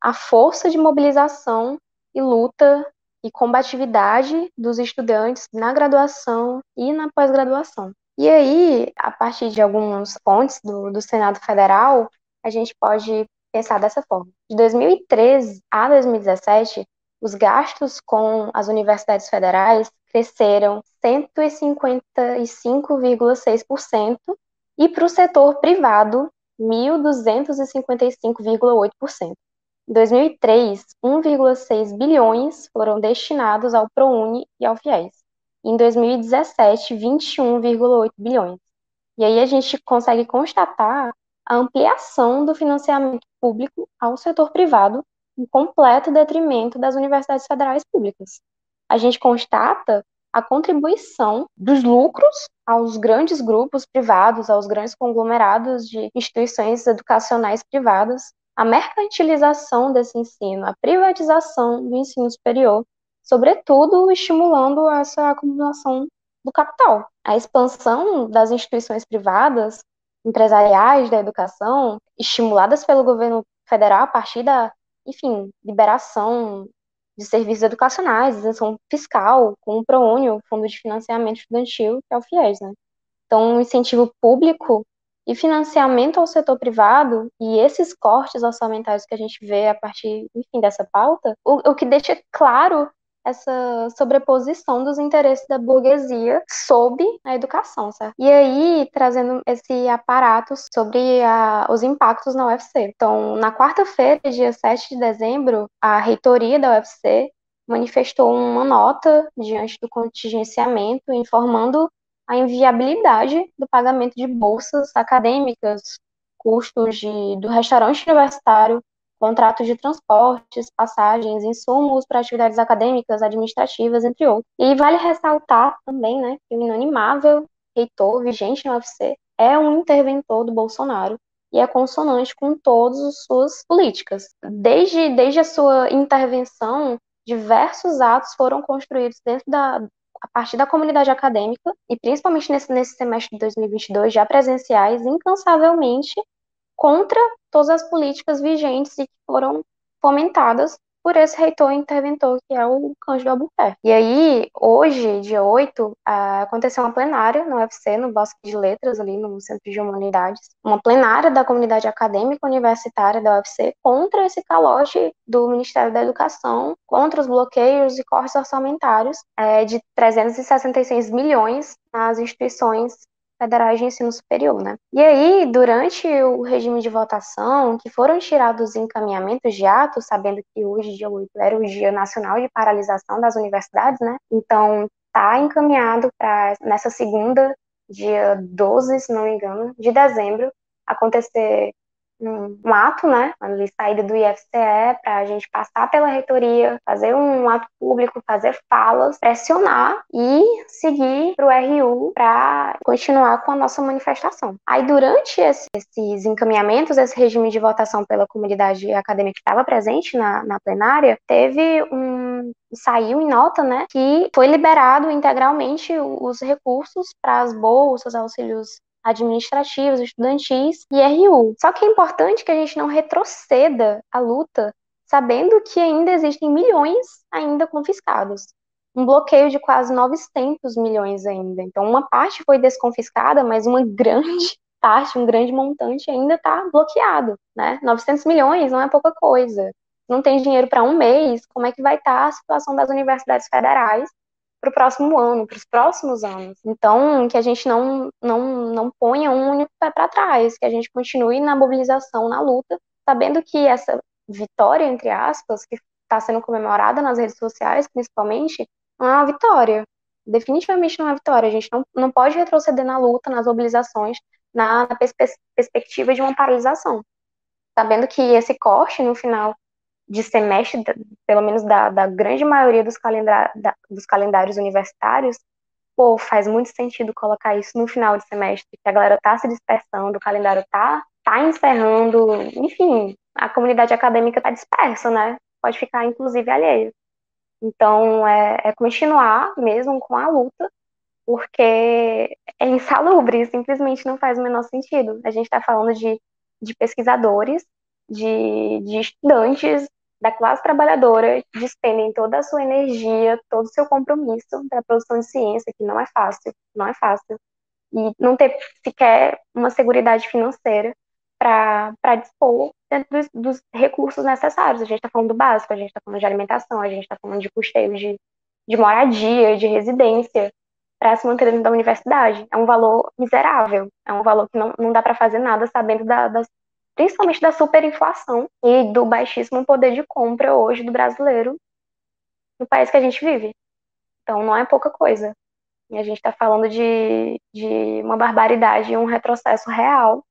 a força de mobilização e luta e combatividade dos estudantes na graduação e na pós-graduação. E aí, a partir de algumas fontes do, do Senado Federal, a gente pode pensar dessa forma. De 2013 a 2017, os gastos com as universidades federais cresceram 155,6% e para o setor privado, 1.255,8%. Em 2003, 1,6 bilhões foram destinados ao ProUni e ao FIES. Em 2017, 21,8 bilhões. E aí a gente consegue constatar a ampliação do financiamento público ao setor privado em completo detrimento das universidades federais públicas. A gente constata a contribuição dos lucros aos grandes grupos privados, aos grandes conglomerados de instituições educacionais privadas, a mercantilização desse ensino, a privatização do ensino superior, sobretudo estimulando essa acumulação do capital. A expansão das instituições privadas, empresariais da educação, estimuladas pelo governo federal a partir da enfim, liberação de serviços educacionais, isenção fiscal, com o ProUni, o Fundo de Financiamento Estudantil, que é o FIES, né? Então, um incentivo público e financiamento ao setor privado e esses cortes orçamentários que a gente vê a partir, enfim, dessa pauta, o, o que deixa claro essa sobreposição dos interesses da burguesia sob a educação, certo? E aí, trazendo esse aparato sobre a, os impactos na UFC. Então, na quarta-feira, dia 7 de dezembro, a reitoria da UFC manifestou uma nota diante do contingenciamento informando a inviabilidade do pagamento de bolsas acadêmicas, custos de, do restaurante universitário, contratos de transportes, passagens, insumos para atividades acadêmicas, administrativas, entre outros. E vale ressaltar também né, que o inanimável reitor vigente no UFC é um interventor do Bolsonaro e é consonante com todas as suas políticas. Desde, desde a sua intervenção, diversos atos foram construídos dentro da, a partir da comunidade acadêmica, e principalmente nesse, nesse semestre de 2022, já presenciais, incansavelmente, contra todas as políticas vigentes e que foram fomentadas por esse reitor interventor, que é o Cândido Albuquerque. E aí, hoje, dia 8, aconteceu uma plenária no UFC, no Bosque de Letras, ali no Centro de Humanidades, uma plenária da comunidade acadêmica universitária da UFC contra esse calote do Ministério da Educação, contra os bloqueios e cortes orçamentários é, de 366 milhões nas instituições federais de ensino superior, né? E aí, durante o regime de votação, que foram tirados os encaminhamentos de atos, sabendo que hoje, dia 8, era o Dia Nacional de Paralisação das Universidades, né? Então, tá encaminhado para nessa segunda, dia 12, se não me engano, de dezembro, acontecer um, ato, né, de saída do IFCE, para a gente passar pela reitoria, fazer um ato público, fazer falas, pressionar e seguir para o RU para continuar com a nossa manifestação. Aí, durante esse, esses encaminhamentos, esse regime de votação pela comunidade acadêmica que estava presente na, na plenária, teve um, saiu em nota, né, que foi liberado integralmente os recursos para as bolsas, auxílios administrativos, estudantis e RU. Só que é importante que a gente não retroceda a luta, sabendo que ainda existem milhões ainda confiscados. Um bloqueio de quase 900 milhões ainda. Então, uma parte foi desconfiscada, mas uma grande (laughs) parte, um grande montante ainda está bloqueado, né? 900 milhões não é pouca coisa. Não tem dinheiro para um mês, como é que vai estar tá a situação das universidades federais para o próximo ano, para os próximos anos. Então, que a gente não, não, não ponha um único pé para trás, que a gente continue na mobilização, na luta, sabendo que essa vitória, entre aspas, que está sendo comemorada nas redes sociais, principalmente, não é uma vitória. Definitivamente não é uma vitória. A gente não, não pode retroceder na luta, nas mobilizações, na, na pers perspectiva de uma paralisação. Sabendo que esse corte, no final de semestre, pelo menos da, da grande maioria dos, da, dos calendários universitários, pô, faz muito sentido colocar isso no final de semestre, que a galera tá se dispersando, o calendário tá, tá encerrando, enfim, a comunidade acadêmica tá dispersa, né? Pode ficar, inclusive, alheio. Então, é, é continuar mesmo com a luta, porque é insalubre, simplesmente não faz o menor sentido. A gente está falando de, de pesquisadores, de, de estudantes da classe trabalhadora despendem toda a sua energia, todo o seu compromisso para a produção de ciência, que não é fácil, não é fácil. E não ter sequer uma segurança financeira para dispor dos, dos, recursos necessários. A gente está falando do básico, a gente está falando de alimentação, a gente está falando de custeio de, de moradia, de residência, para se manter dentro da universidade. É um valor miserável, é um valor que não, não dá para fazer nada sabendo da, principalmente da superinflação e do baixíssimo poder de compra hoje do brasileiro no país que a gente vive. Então não é pouca coisa. E a gente está falando de, de uma barbaridade e um retrocesso real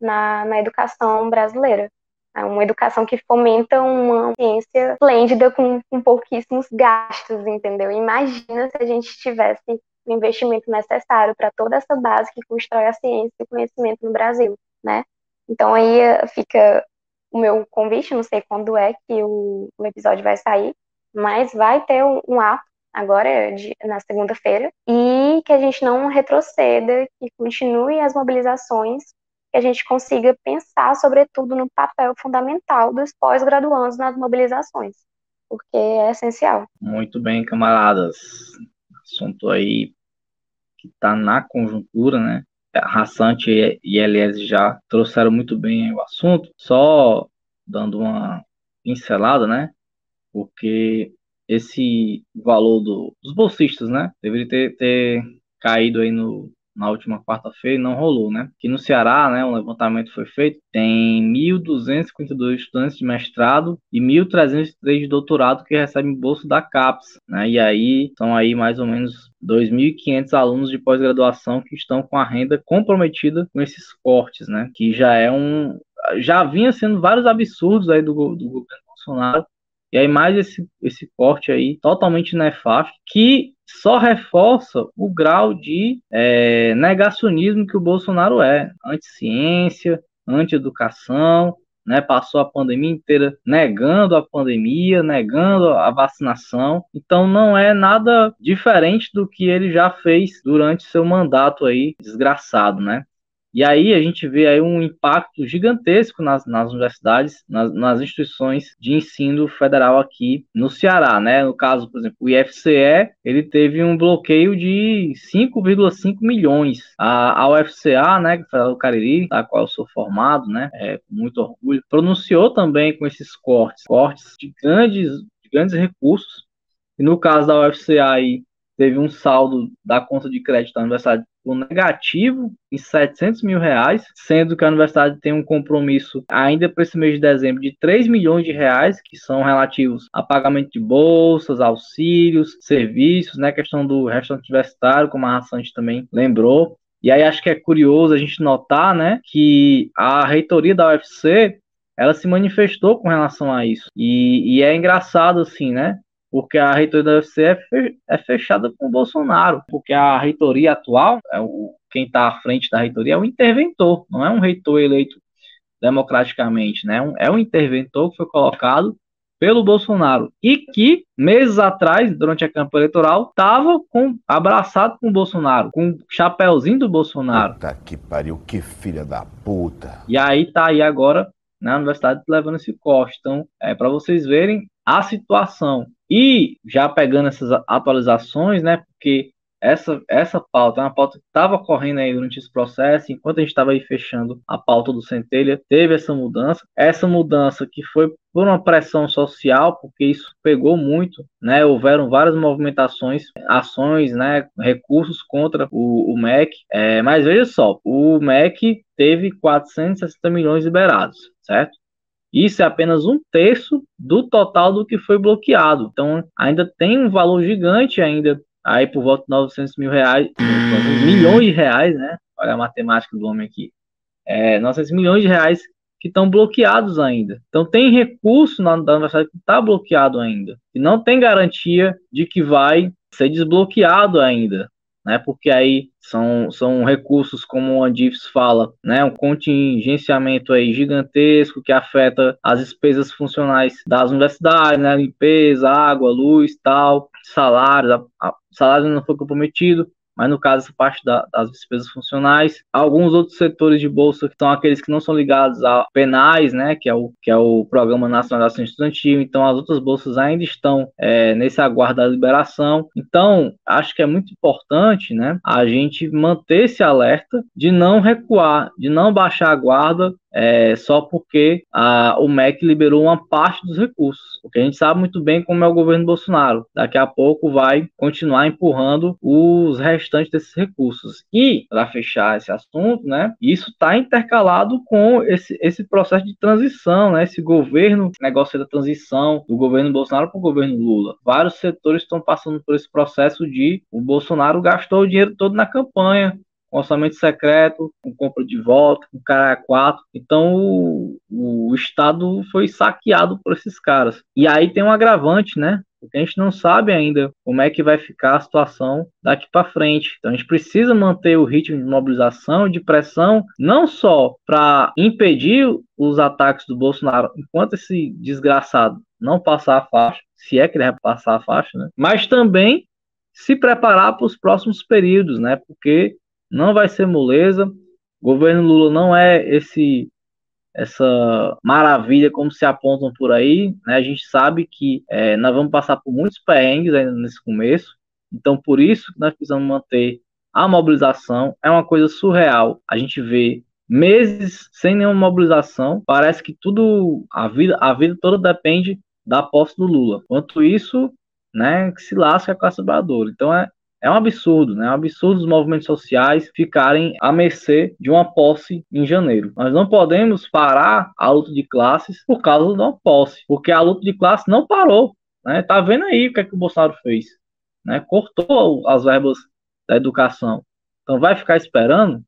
na, na educação brasileira. É uma educação que fomenta uma ciência esplêndida com, com pouquíssimos gastos, entendeu? Imagina se a gente tivesse o investimento necessário para toda essa base que constrói a ciência e o conhecimento no Brasil, né? Então aí eh, fica o meu convite, não sei quando é que o, o episódio vai sair, mas vai ter um, um ato agora de, na segunda-feira e que a gente não retroceda, que continue as mobilizações, que a gente consiga pensar sobretudo no papel fundamental dos pós-graduandos nas mobilizações, porque é essencial.
Muito bem, camaradas. Assunto aí que está na conjuntura, né? Rassante e Elias já trouxeram muito bem o assunto, só dando uma pincelada, né? Porque esse valor do, dos bolsistas, né? Deveria ter, ter caído aí no na última quarta-feira não rolou, né? Aqui no Ceará, né, um levantamento foi feito, tem 1.252 estudantes de mestrado e 1.303 de doutorado que recebem bolsa da CAPES, né? E aí são aí mais ou menos 2.500 alunos de pós-graduação que estão com a renda comprometida com esses cortes, né? Que já é um já vinha sendo vários absurdos aí do, do governo Bolsonaro e aí mais esse, esse corte aí totalmente nefasto que só reforça o grau de é, negacionismo que o Bolsonaro é, anti-ciência, anti-educação, né, passou a pandemia inteira negando a pandemia, negando a vacinação. Então não é nada diferente do que ele já fez durante seu mandato aí desgraçado, né? E aí a gente vê aí um impacto gigantesco nas, nas universidades, nas, nas, instituições de ensino federal aqui no Ceará, né? No caso, por exemplo, o IFCE, ele teve um bloqueio de 5,5 milhões. A, a UFCA, né, que foi o Cariri, da qual eu sou formado, né, é, com muito orgulho, pronunciou também com esses cortes, cortes de grandes, de grandes recursos. E no caso da UFCA aí, teve um saldo da conta de crédito da universidade negativo em 700 mil reais, sendo que a universidade tem um compromisso ainda para esse mês de dezembro de 3 milhões de reais, que são relativos a pagamento de bolsas, auxílios, serviços, né, questão do restaurante universitário, como a Raçante também lembrou. E aí acho que é curioso a gente notar, né, que a reitoria da UFC ela se manifestou com relação a isso. E, e é engraçado, assim, né? Porque a reitoria da UFC é fechada com o Bolsonaro, porque a reitoria atual, é o, quem está à frente da reitoria é o interventor, não é um reitor eleito democraticamente, né? É um interventor que foi colocado pelo Bolsonaro e que meses atrás, durante a campanha eleitoral, estava com abraçado com o Bolsonaro, com o chapéuzinho do Bolsonaro.
Puta que pariu, que filha da puta.
E aí tá aí agora na universidade levando esse corte. Então, é para vocês verem a situação. E já pegando essas atualizações, né? Porque essa, essa pauta é uma pauta que estava correndo aí durante esse processo, enquanto a gente estava aí fechando a pauta do Centelha, teve essa mudança. Essa mudança que foi por uma pressão social, porque isso pegou muito, né? Houveram várias movimentações, ações, né? Recursos contra o, o MEC. É, mas veja só, o MEC teve 460 milhões liberados, certo? Isso é apenas um terço do total do que foi bloqueado. Então, ainda tem um valor gigante ainda, aí por volta de 900 mil reais, milhões de reais, né? Olha a matemática do homem aqui. É, 900 milhões de reais que estão bloqueados ainda. Então, tem recurso na, da universidade que está bloqueado ainda. E não tem garantia de que vai ser desbloqueado ainda né? Porque aí são, são recursos, como o Andifes fala, né? Um contingenciamento aí gigantesco que afeta as despesas funcionais das universidades, né? Limpeza, água, luz, tal, salários, a, a, salário não foi comprometido, mas no caso, parte da, das despesas funcionais. Alguns outros setores de bolsa que são aqueles que não são ligados a penais, né, que é o, que é o Programa Nacional de Ação Estudantil, então as outras bolsas ainda estão é, nesse aguardo da liberação. Então, acho que é muito importante, né, a gente manter esse alerta de não recuar, de não baixar a guarda é, só porque a, o MEC liberou uma parte dos recursos. Porque a gente sabe muito bem como é o governo Bolsonaro. Daqui a pouco vai continuar empurrando os restantes desses recursos. E, para fechar esse assunto, né, isso está intercalado com esse, esse processo de transição, né, esse governo, negócio da transição do governo Bolsonaro para o governo Lula. Vários setores estão passando por esse processo de o Bolsonaro gastou o dinheiro todo na campanha, orçamento secreto, com compra de voto, com cara quatro. Então o, o Estado foi saqueado por esses caras. E aí tem um agravante, né? Porque a gente não sabe ainda como é que vai ficar a situação daqui para frente. Então a gente precisa manter o ritmo de mobilização, de pressão, não só para impedir os ataques do Bolsonaro enquanto esse desgraçado não passar a faixa, se é que ele vai passar a faixa, né? Mas também se preparar para os próximos períodos, né? Porque não vai ser moleza. O governo Lula não é esse essa maravilha como se apontam por aí. Né? A gente sabe que é, nós vamos passar por muitos perrengues ainda nesse começo. Então, por isso que nós precisamos manter a mobilização. É uma coisa surreal. A gente vê meses sem nenhuma mobilização. Parece que tudo, a vida, a vida toda depende da posse do Lula. Quanto isso, né, que se lasca a classe trabalhadora. Então é, É um absurdo, né? É um absurdo os movimentos sociais ficarem à mercê de uma posse em janeiro. Nós não podemos parar a luta de classes por causa de uma posse, porque a luta de classes não parou. Né? Tá vendo aí o que, é que o Bolsonaro fez? Né? Cortou as verbas da educação. Então vai ficar esperando?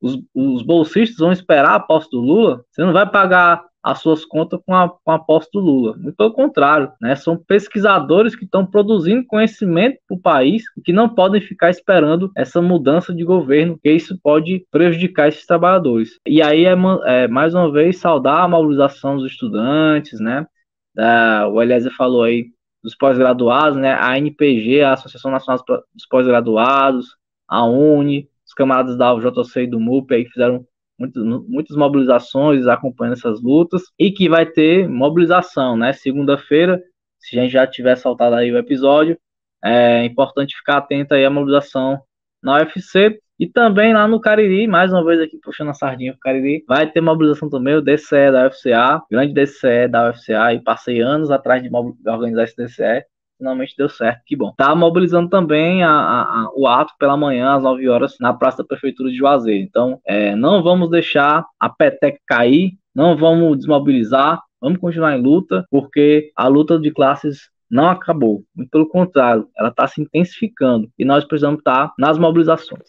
Os, os bolsistas vão esperar a posse do Lula? Você não vai pagar as suas contas com a, com a posse do Lula. Muito pelo contrário, né? São pesquisadores que estão produzindo conhecimento para o país e que não podem ficar esperando essa mudança de governo, que isso pode prejudicar esses trabalhadores. E aí é, é mais uma vez saudar a mobilização dos estudantes, né? o Eliezer falou aí dos pós-graduados, né? A NPG, a Associação Nacional dos Pós-Graduados, a UNE, os camaradas da UJC e do MUP aí fizeram muitas, muitas mobilizações acompanhando essas lutas e que vai ter mobilização, né? Segunda-feira, se a gente já tiver saltado aí o episódio, é importante ficar atento aí à mobilização na UFC e também lá no Cariri, mais uma vez aqui puxando a sardinha pro Cariri, vai ter mobilização também, o DCE da UFCA, grande DCE da UFCA, e passei anos atrás de organizar esse DCE, finalmente deu certo, que bom. Tá mobilizando também a, a, o ato pela manhã, às 9 horas, na Praça da Prefeitura de Juazeiro. Então, é, não vamos deixar a peteca cair, não vamos desmobilizar, vamos continuar em luta, porque a luta de classes não acabou. Muito pelo contrário, ela está se intensificando e nós precisamos estar tá nas mobilizações.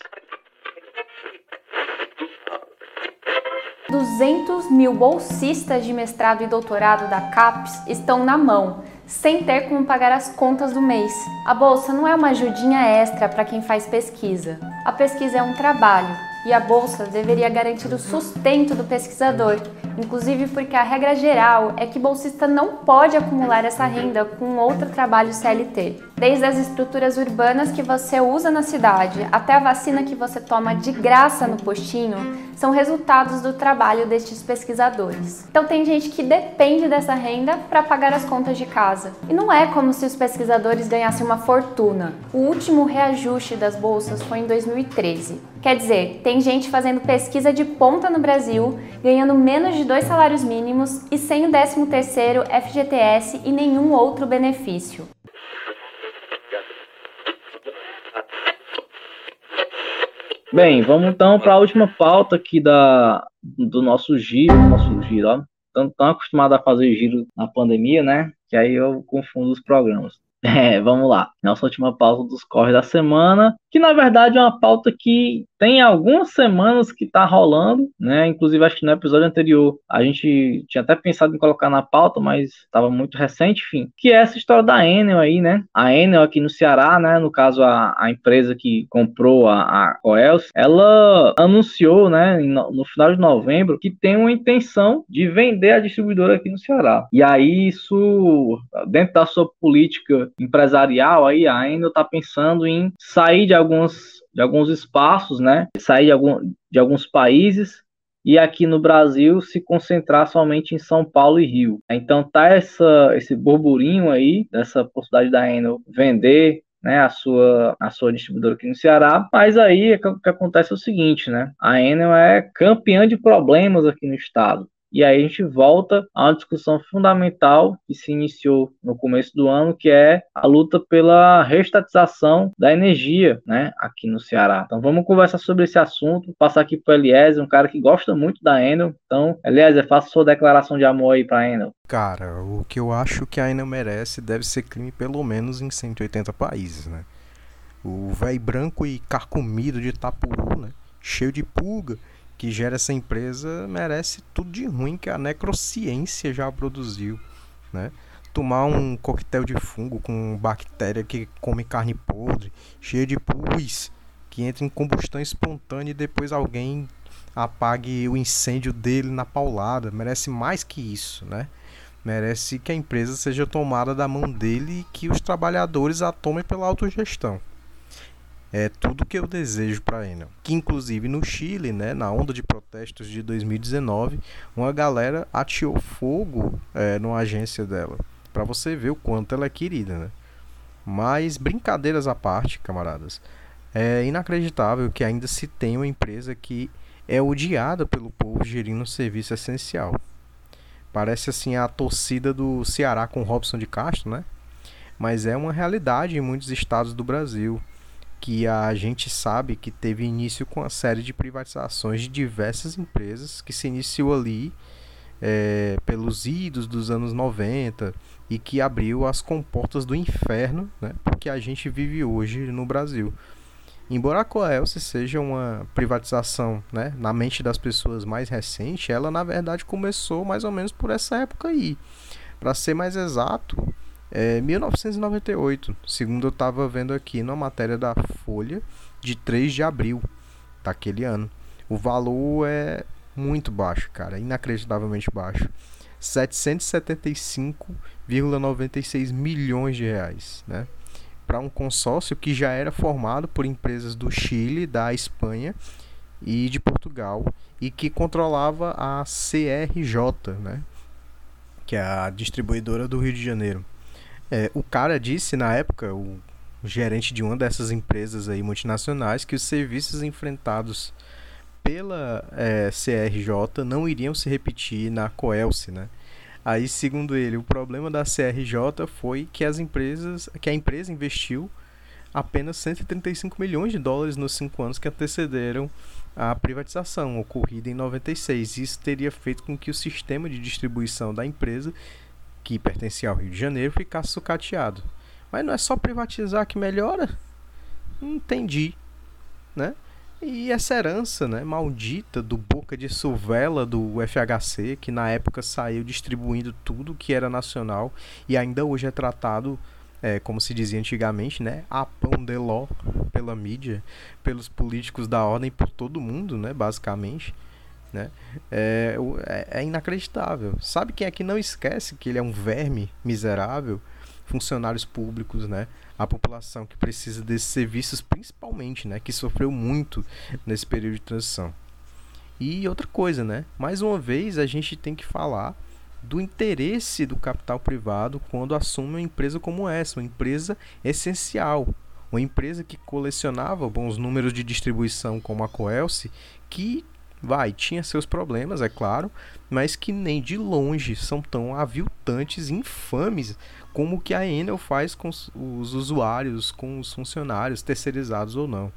200 mil bolsistas de mestrado e doutorado da CAPES estão na mão, sem ter como pagar as contas do mês. A bolsa não é uma ajudinha extra para quem faz pesquisa. A pesquisa é um trabalho e a bolsa deveria garantir o sustento do pesquisador, inclusive porque a regra geral é que bolsista não pode acumular essa renda com outro trabalho CLT. Desde as estruturas urbanas que você usa na cidade até a vacina que você toma de graça no postinho, são resultados do trabalho destes pesquisadores. Então tem gente que depende dessa renda para pagar as contas de casa. E não é como se os pesquisadores ganhassem uma fortuna. O último reajuste das bolsas foi em 2013. Quer dizer, tem gente fazendo pesquisa de ponta no Brasil, ganhando menos de dois salários mínimos e sem o 13º FGTS e nenhum outro benefício.
Bem, vamos então para a última pauta aqui da, do nosso giro, nosso giro, ó. Estamos tão acostumados a fazer giro na pandemia, né? Que aí eu confundo os programas. (laughs) É, vamos lá. Nossa última pauta dos corres da semana, que na verdade é uma pauta que tem algumas semanas que tá rolando, né? Inclusive, acho que no episódio anterior a gente tinha até pensado em colocar na pauta, mas estava muito recente, enfim. Que é essa história da Enel aí, né? A Enel aqui no Ceará, né? No caso, a, a empresa que comprou a, a ela anunciou, né? No, no final de novembro, que tem uma intenção de vender a distribuidora aqui no Ceará. E aí, isso, dentro da sua política empresarial, aí a Enel tá pensando em sair de algumas de alguns espaços, né? Sair de, algum, de alguns países e aqui no Brasil se concentrar somente em São Paulo e Rio. Então tá essa, esse burburinho aí dessa possibilidade da Enel vender né, a sua a sua distribuidora aqui no Ceará, mas aí o que, que acontece é o seguinte, né? A Enel é campeã de problemas aqui no estado. E aí a gente volta a uma discussão fundamental que se iniciou no começo do ano, que é a luta pela restatização da energia, né, aqui no Ceará. Então vamos conversar sobre esse assunto, passar aqui para o Eliezer, um cara que gosta muito da Enel. Então, Eliezer, faça sua declaração de amor aí para a Enel.
Cara, o que eu acho que a Enel merece deve ser crime pelo menos em 180 países, né? O velho branco e carcomido de Itapuru, né? Cheio de pulga que gera essa empresa merece tudo de ruim que a necrociência já produziu, né? Tomar um coquetel de fungo com bactéria que come carne podre, cheia de pus, que entra em combustão espontânea e depois alguém apague o incêndio dele na paulada. Merece mais que isso, né? Merece que a empresa seja tomada da mão dele e que os trabalhadores a tomem pela autogestão é tudo que eu desejo para a Enel. Que inclusive no Chile, né, na onda de protestos de 2019, uma galera ateou fogo é, numa agência dela, para você ver o quanto ela é querida, né? Mas brincadeiras à parte, camaradas, é inacreditável que ainda se tenha uma empresa que é odiada pelo povo gerindo um serviço essencial. Parece assim a torcida do Ceará com Robson de Castro, né? Mas é uma realidade em muitos estados do Brasil que a gente sabe que teve início com a série de privatizações de diversas empresas que se iniciou ali é, pelos idos dos anos 90 e que abriu as comportas do inferno né, porque a gente vive hoje no Brasil. Embora a Coelce seja uma privatização né, na mente das pessoas mais recente, ela na verdade começou mais ou menos por essa época aí. Para ser mais exato, é 1998, segundo eu estava vendo aqui na matéria da Folha, de 3 de abril daquele ano. O valor é muito baixo, cara, inacreditavelmente baixo. 775,96 milhões de reais, né? Para um consórcio que já era formado por empresas do Chile, da Espanha e de Portugal e que controlava a CRJ, né? Que é a distribuidora do Rio de Janeiro. É, o cara disse na época, o gerente de uma dessas empresas aí multinacionais, que os serviços enfrentados pela é, CRJ não iriam se repetir na Coelce, né? Aí, segundo ele, o problema da CRJ foi que as empresas, que a empresa investiu apenas 135 milhões de dólares nos cinco anos que antecederam a privatização ocorrida em 96. Isso teria feito com que o sistema de distribuição da empresa que pertencia ao Rio de Janeiro ficasse sucateado. Mas não é só privatizar que melhora? Entendi, né? E essa herança, né, maldita do boca de suvela do FHC, que na época saiu distribuindo tudo que era nacional e ainda hoje é tratado, é, como se dizia antigamente, né, a pão de ló pela mídia, pelos políticos da ordem, por todo mundo, né, basicamente. Né? É, é, é, inacreditável. Sabe quem é que não esquece que ele é um verme miserável? Funcionários públicos, né? A população que precisa desses serviços, principalmente, né? Que sofreu muito nesse período de transição. E outra coisa, né? Mais uma vez a gente tem que falar do interesse do capital privado quando assume uma empresa como essa, uma empresa essencial, uma empresa que colecionava bons números de distribuição como a Coelce, que Vai, tinha seus problemas, é claro, mas que nem de longe são tão aviltantes, infames, como o que a Enel faz com os usuários, com os funcionários, terceirizados ou não.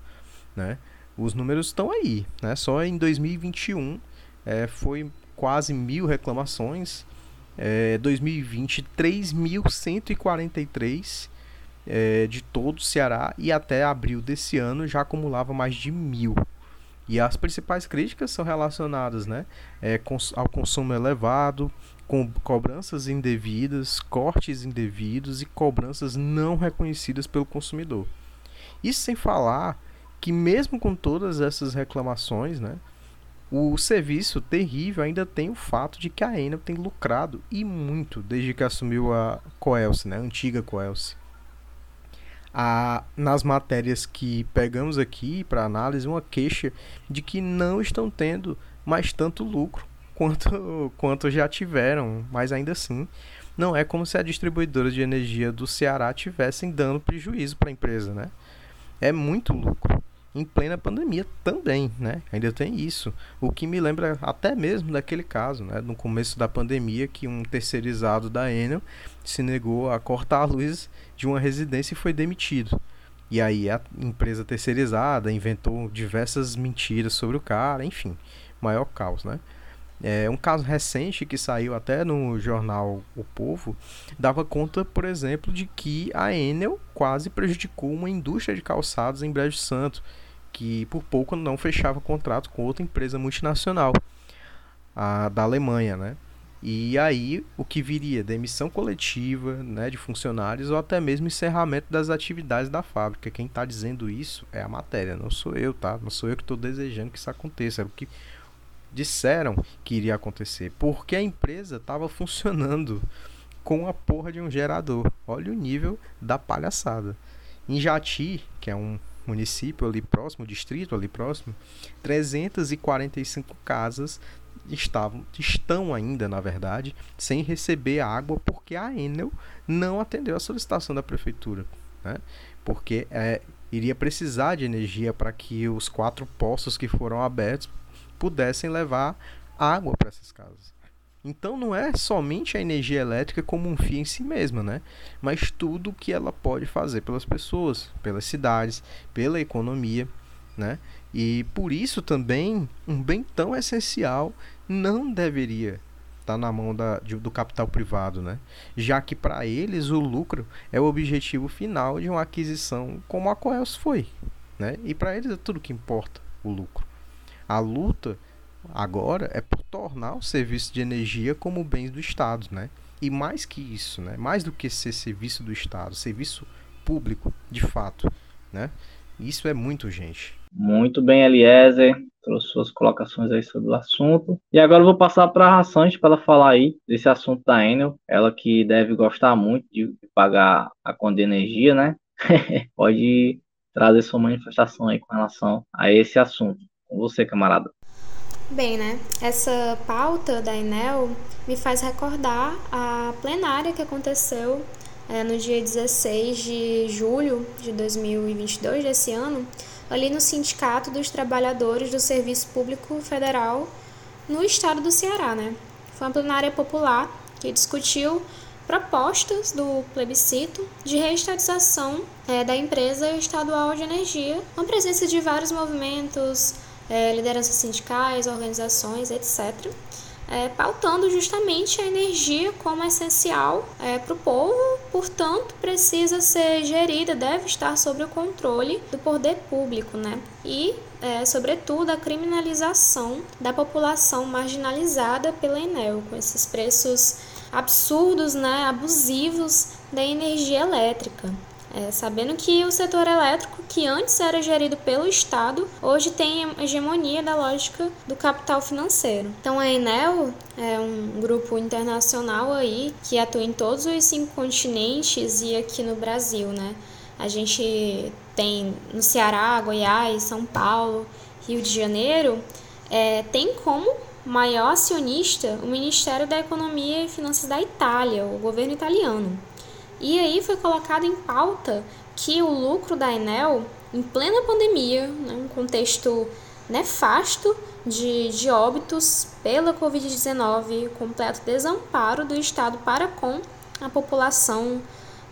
Né? Os números estão aí. Né? Só em 2021 é, foi quase mil reclamações. É, 2020, 3.143 é, de todo o Ceará e até abril desse ano já acumulava mais de mil. E as principais críticas são relacionadas né, é, ao consumo elevado, com cobranças indevidas, cortes indevidos e cobranças não reconhecidas pelo consumidor. Isso sem falar que mesmo com todas essas reclamações, né, o serviço terrível ainda tem o fato de que a Enel tem lucrado e muito desde que assumiu a Coelce, né, a antiga Coelce nas matérias que pegamos aqui para análise uma queixa de que não estão tendo mais tanto lucro (laughs) quanto, quanto já tiveram, mas ainda assim não é como se a distribuidora de energia do Ceará tivessem dando prejuízo para a empresa, né? É muito lucro em plena pandemia também, né? Ainda tem isso. O que me lembra até mesmo daquele caso, né? No começo da pandemia, que um terceirizado da Enel se negou a cortar a luz de uma residência e foi demitido. E aí a empresa terceirizada inventou diversas mentiras sobre o cara, enfim, maior caos, né? É, um caso recente que saiu até no jornal O Povo dava conta, por exemplo, de que a Enel quase prejudicou uma indústria de calçados em Brejo Santo, que por pouco não fechava contrato com outra empresa multinacional, a da Alemanha, né? E aí o que viria? Demissão coletiva né, de funcionários ou até mesmo encerramento das atividades da fábrica. Quem está dizendo isso é a matéria, não sou eu, tá? Não sou eu que estou desejando que isso aconteça. É o que disseram que iria acontecer. Porque a empresa estava funcionando com a porra de um gerador. Olha o nível da palhaçada. Em Jati, que é um município ali próximo, distrito ali próximo, 345 casas estavam, estão ainda, na verdade, sem receber água porque a Enel não atendeu a solicitação da prefeitura, né? Porque é, iria precisar de energia para que os quatro poços que foram abertos pudessem levar água para essas casas. Então não é somente a energia elétrica como um fim em si mesma, né? Mas tudo o que ela pode fazer pelas pessoas, pelas cidades, pela economia, né? E por isso também um bem tão essencial não deveria estar na mão da, de, do capital privado, né? Já que para eles o lucro é o objetivo final de uma aquisição como a Coels foi, né? E para eles é tudo que importa, o lucro. A luta agora é por tornar o serviço de energia como bens do Estado, né? E mais que isso, né? Mais do que ser serviço do Estado, serviço público, de fato, né? Isso é muito urgente.
Muito bem, Eliezer. Trouxe suas colocações aí sobre o assunto. E agora eu vou passar para a Raçante para ela falar aí desse assunto da Enel. Ela que deve gostar muito de pagar a conta de energia, né? (laughs) Pode trazer sua manifestação aí com relação a esse assunto. Com você, camarada.
Bem, né? Essa pauta da Enel me faz recordar a plenária que aconteceu é, no dia 16 de julho de 2022, desse ano, ali no Sindicato dos Trabalhadores do Serviço Público Federal no estado do Ceará, né? Foi uma plenária popular que discutiu propostas do plebiscito de reestatização é, da empresa estadual de energia, com a presença de vários movimentos é, lideranças sindicais, organizações, etc., é, pautando justamente a energia como essencial é, para o povo, portanto, precisa ser gerida, deve estar sob o controle do poder público, né? E, é, sobretudo, a criminalização da população marginalizada pela Enel, com esses preços absurdos, né, abusivos da energia elétrica. É, sabendo que o setor elétrico, que antes era gerido pelo Estado, hoje tem hegemonia da lógica do capital financeiro. Então a Enel é um grupo internacional aí que atua em todos os cinco continentes e aqui no Brasil, né? A gente tem no Ceará, Goiás, São Paulo, Rio de Janeiro, é, tem como maior acionista o Ministério da Economia e Finanças da Itália, o governo italiano. E aí foi colocado em pauta que o lucro da Enel, em plena pandemia, né, um contexto nefasto de, de óbitos pela Covid-19, completo desamparo do Estado para com a população,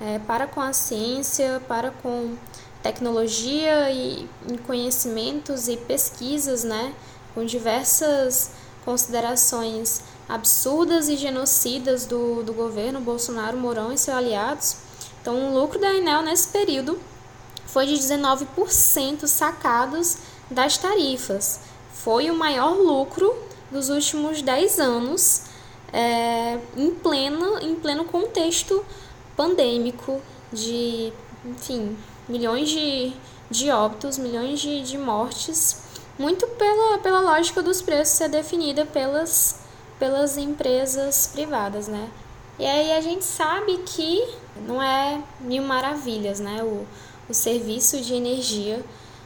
é, para com a ciência, para com tecnologia e, conhecimentos e pesquisas, né, com diversas considerações absurdas e genocidas do, do governo Bolsonaro, Mourão e seus aliados. Então, o lucro da Enel nesse período foi de 19% sacados das tarifas. Foi o maior lucro dos últimos 10 anos, é, em, pleno, em pleno contexto pandêmico de, enfim, milhões de, de óbitos, milhões de, de mortes, muito pela, pela lógica dos preços ser definida pelas pelas empresas privadas, né? E aí a gente sabe que não é mil maravilhas, né? O, o serviço de energia,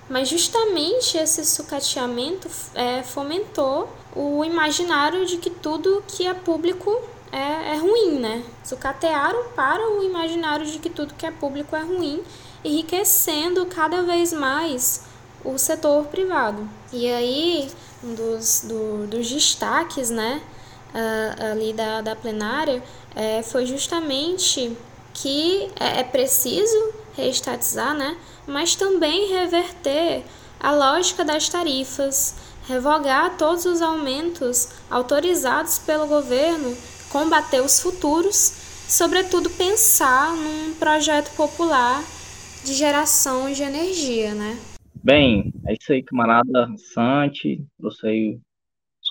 mas justamente esse sucateamento é, fomentou o imaginário de que tudo que é público é, é ruim, né? Sucatearam para o imaginário de que tudo que é público é ruim, enriquecendo cada vez mais o setor privado. E aí, um dos, do, dos destaques, né? uh, ali da, da plenária é, foi justamente que é, é preciso reestatizar, né? mas também reverter a lógica das tarifas, revogar todos os aumentos autorizados pelo governo, combater os futuros, sobretudo pensar num projeto popular de geração de energia, né?
Bem, é isso aí, camarada Sante, trouxe aí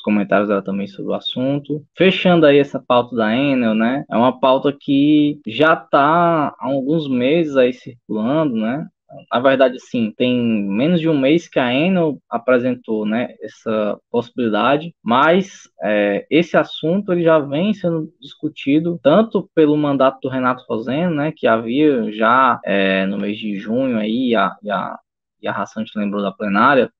comentários dela também sobre o assunto. Fechando aí essa pauta da Enel, né? É uma pauta que já está há alguns meses aí circulando, né? Na verdade, sim, tem menos de um mês que a Enel apresentou né, essa possibilidade, mas é, esse assunto ele já vem sendo discutido tanto pelo mandato do Renato Roseno, né, que havia já é, no mês de junho aí, a, a, e a Raçante lembrou da plenária,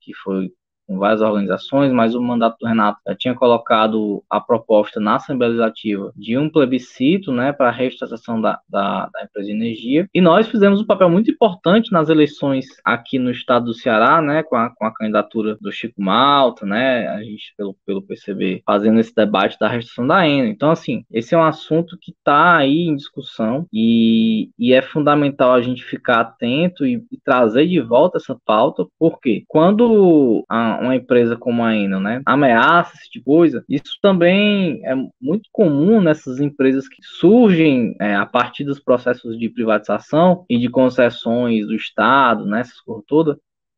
que foi com várias organizações, mas o mandato do Renato já tinha colocado a proposta na Assembleia Legislativa de um plebiscito né, para a reestatização da, da, da, empresa de energia. E nós fizemos um papel muito importante nas eleições aqui no estado do Ceará, né, com a, com a candidatura do Chico Malta, né, a gente pelo, pelo PCB fazendo esse debate da restrição da ENA. Então, assim, esse é um assunto que está aí em discussão e, e é fundamental a gente ficar atento e, e trazer de volta essa pauta, porque quando a, uma empresa como a Enel, né, ameaça esse tipo de coisa, isso também é muito comum nessas empresas que surgem é, a partir dos processos de privatização e de concessões do Estado, né, essas coisas todas,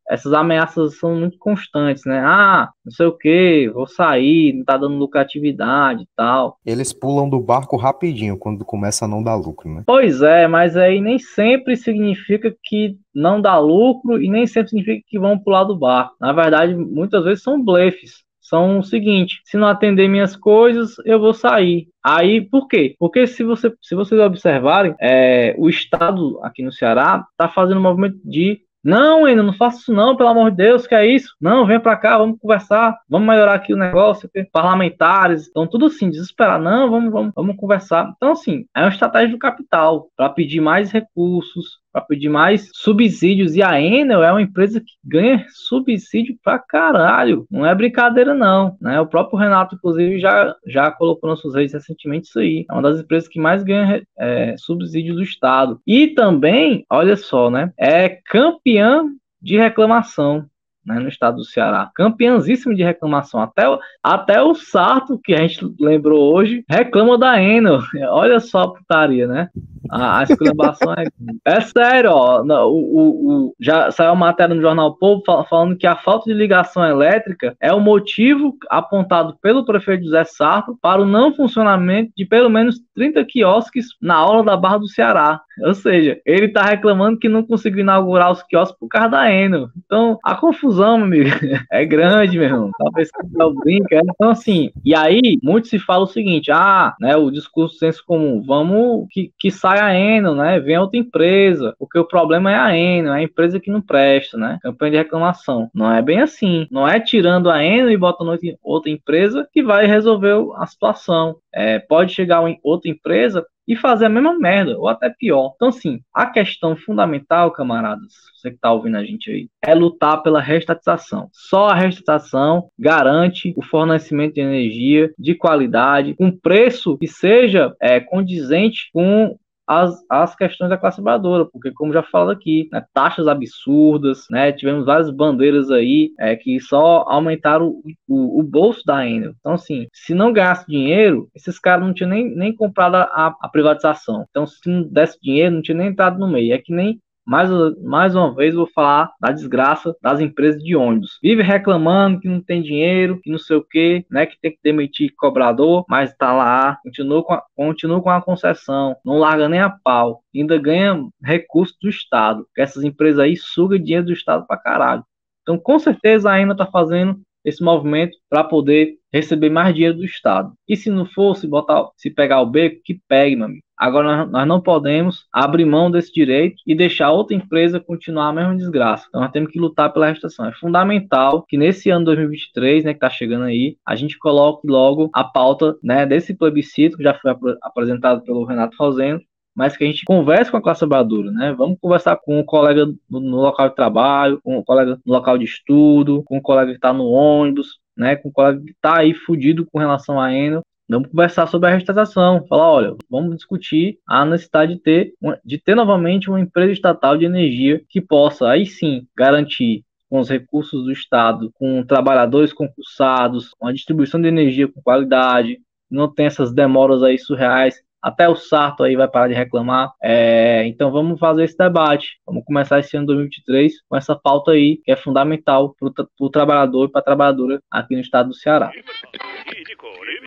essas ameaças são muito constantes, né? Ah, não sei o que, vou sair, não tá dando lucratividade e tal.
Eles pulam do barco rapidinho quando começa a não dar lucro, né?
Pois é, mas aí nem sempre significa que não dá lucro e nem sempre significa que vão pular do barco. Na verdade, muitas vezes são blefes são o seguinte: se não atender minhas coisas, eu vou sair. Aí, por quê? Porque se, você, se vocês observarem, é, o Estado aqui no Ceará está fazendo um movimento de não, ainda não faça isso não, pelo amor de Deus, que é isso? Não, vem para cá, vamos conversar, vamos melhorar aqui o negócio, parlamentares, estão tudo assim, desesperados. Não, vamos, vamos, vamos conversar. Então, assim, é uma estratégia do capital para pedir mais recursos, para pedir mais subsídios. E a Enel é uma empresa que ganha subsídio pra caralho. Não é brincadeira, não. Né? O próprio Renato, inclusive, já, já colocou nas suas redes recentemente isso aí. É uma das empresas que mais ganha é, subsídio do Estado. E também, olha só, né? É campeã de reclamação né, no estado do Ceará. Campeãzíssimo de reclamação. Até, até o Sarto, que a gente lembrou hoje, reclama da Enel. (laughs) Olha só a putaria, né? A, a exclamação é, (laughs) é sério, ó. O, o, o, já saiu uma matéria no Jornal Povo falando que a falta de ligação elétrica é o motivo apontado pelo prefeito José Sarto para o não funcionamento de pelo menos 30 quiosques na aula da Barra do Ceará. Ou seja, ele está reclamando que não conseguiu inaugurar os quiosques por causa da Enel. Então, a confusão, meu amigo, (laughs) é grande, meu irmão. Talvez não brinca. É. Então, assim, e aí, muito se fala o seguinte: ah, né, o discurso senso comum, vamos que, que saia a Enel, né? Vem outra empresa. Porque o problema é a Enel, é a empresa que não presta, né? Campanha de reclamação. Não é bem assim. Não é tirando a Enel e botando outra empresa que vai resolver a situação. É, pode chegar outra empresa e fazer a mesma merda, ou até pior. Então, assim, a questão fundamental, camaradas, você que está ouvindo a gente aí, é lutar pela restatização. Só a restatização garante o fornecimento de energia de qualidade, com preço que seja é, condizente com as, as questões da classe trabalhadora, porque como já falado aqui, né, taxas absurdas, né, tivemos várias bandeiras aí é, que só aumentaram o, o, o, bolso da Enel. Então, assim, se não ganhasse dinheiro, esses caras não tinham nem, nem comprado a, a privatização. Então, se não desse dinheiro, não tinha nem entrado no meio. É que nem mais, mais uma vez vou falar da desgraça das empresas de ônibus. Vive reclamando que não tem dinheiro, que não sei o que, né? Que tem que demitir cobrador, mas tá lá, continua com a, continua com a concessão, não larga nem a pau, ainda ganha recursos do Estado. Essas empresas aí sugam dinheiro do Estado pra caralho. Então, com certeza, a AINA tá fazendo esse movimento para poder receber mais dinheiro do Estado. E se não for, se, botar, se pegar o beco, que pegue, meu amigo. Agora nós não podemos abrir mão desse direito e deixar outra empresa continuar a mesma desgraça. Então nós temos que lutar pela restauração. É fundamental que nesse ano 2023, né, que está chegando aí, a gente coloque logo a pauta, né, desse plebiscito que já foi ap apresentado pelo Renato Rosendo, mas que a gente converse com a classe trabalhadora, né? Vamos conversar com o colega no, local de trabalho, com o colega no local de estudo, com o colega que está no ônibus, né? Com o colega que está aí fudido com relação à Enel, Vamos conversar sobre a restatação, falar, olha, vamos discutir a necessidade de ter, de ter novamente uma empresa estatal de energia que possa, aí sim, garantir com os recursos do Estado, com trabalhadores concursados, uma distribuição de energia com qualidade, não tem essas demoras aí surreais até o Sarto aí vai parar de reclamar. É, então vamos fazer esse debate. Vamos começar esse ano 2023 com essa pauta aí, que é fundamental para o trabalhador e para a trabalhadora aqui no estado do Ceará.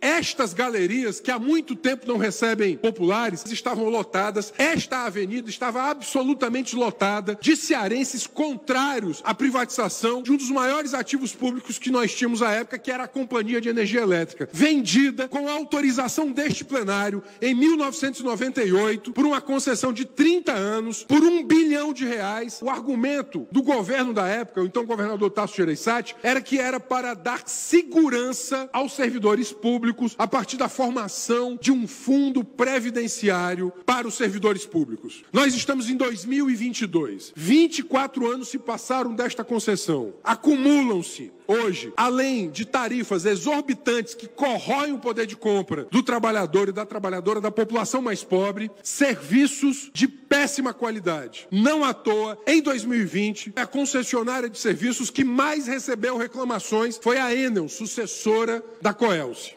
Estas galerias, que há muito tempo não recebem populares, estavam lotadas. Esta avenida estava absolutamente lotada de cearenses contrários à privatização de um dos maiores ativos públicos que nós tínhamos à época, que era a Companhia de Energia Elétrica, vendida com autorização deste plenário em 19 1998 por uma concessão de 30 anos, por um bilhão de reais. O argumento do governo da época, o então governador Tasso Gereissati, era que era para dar segurança aos servidores públicos a partir da formação de um fundo previdenciário para os servidores públicos. Nós estamos em 2022. 24 anos se passaram desta concessão. Acumulam-se hoje, além de tarifas exorbitantes que corroem o poder de compra do trabalhador e da trabalhadora da população mais pobre, serviços de péssima qualidade. Não à toa, em 2020, a concessionária de serviços que mais recebeu reclamações foi a Enel, sucessora da Coelce.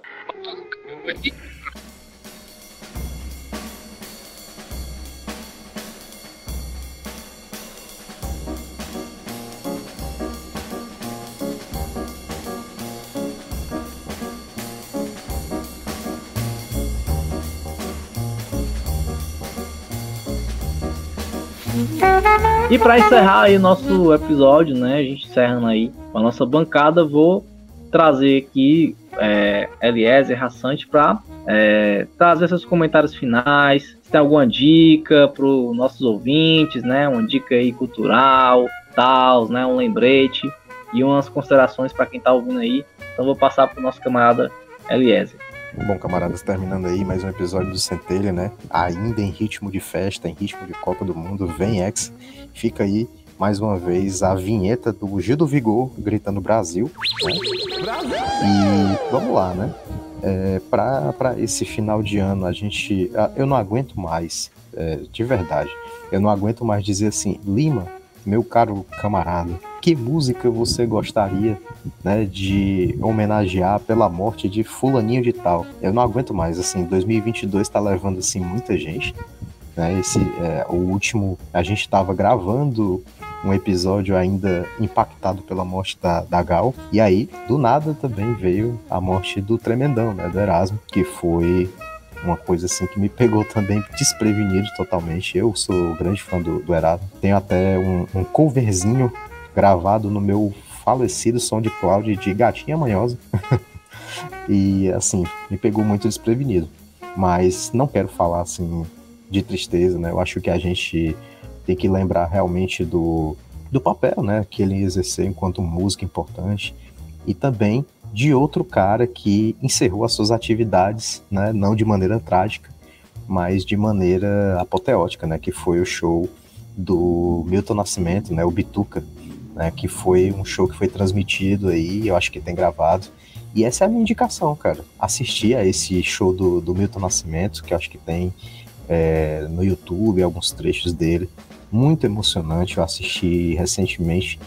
E para encerrar aí nosso episódio, né, a gente encerrando aí com a nossa bancada, vou trazer aqui é, Eliezer Rassante para é, trazer seus comentários finais, se tem alguma dica para os nossos ouvintes, né, uma dica aí cultural, tal, né, um lembrete e umas considerações para quem está ouvindo aí. Então vou passar para o nosso camarada Eliezer.
Bom, camaradas, terminando aí mais um episódio do Centelha, né? Ainda em ritmo de festa, em ritmo de Copa do Mundo, vem X. Fica aí mais uma vez a vinheta do Gil do Vigor gritando Brasil. Né? E vamos lá, né? É, para esse final de ano, a gente. Eu não aguento mais, é, de verdade. Eu não aguento mais dizer assim, Lima, meu caro camarada, que música você gostaria né, de homenagear pela morte de fulaninho de tal? Eu não aguento mais, assim, 2022 está levando assim muita gente. Né, esse, é, o último, a gente estava gravando um episódio ainda impactado pela morte da, da Gal. E aí, do nada, também veio a morte do Tremendão, né? Do Erasmo, que foi uma coisa assim que me pegou também desprevenido totalmente. Eu sou grande fã do, do Erasmo. Tenho até um, um coverzinho gravado no meu falecido SoundCloud de Gatinha Manhosa. (laughs) e assim, me pegou muito desprevenido. Mas não quero falar assim de tristeza, né? Eu acho que a gente tem que lembrar realmente do, do papel, né, que ele exerceu enquanto músico importante e também de outro cara que encerrou as suas atividades, né, não de maneira trágica, mas de maneira apoteótica, né, que foi o show do Milton Nascimento, né, o Bituca, né, que foi um show que foi transmitido aí, eu acho que tem gravado. E essa é a minha indicação, cara. Assistir a esse show do, do Milton Nascimento, que eu acho que tem é, no YouTube, alguns trechos dele. Muito emocionante, eu assisti recentemente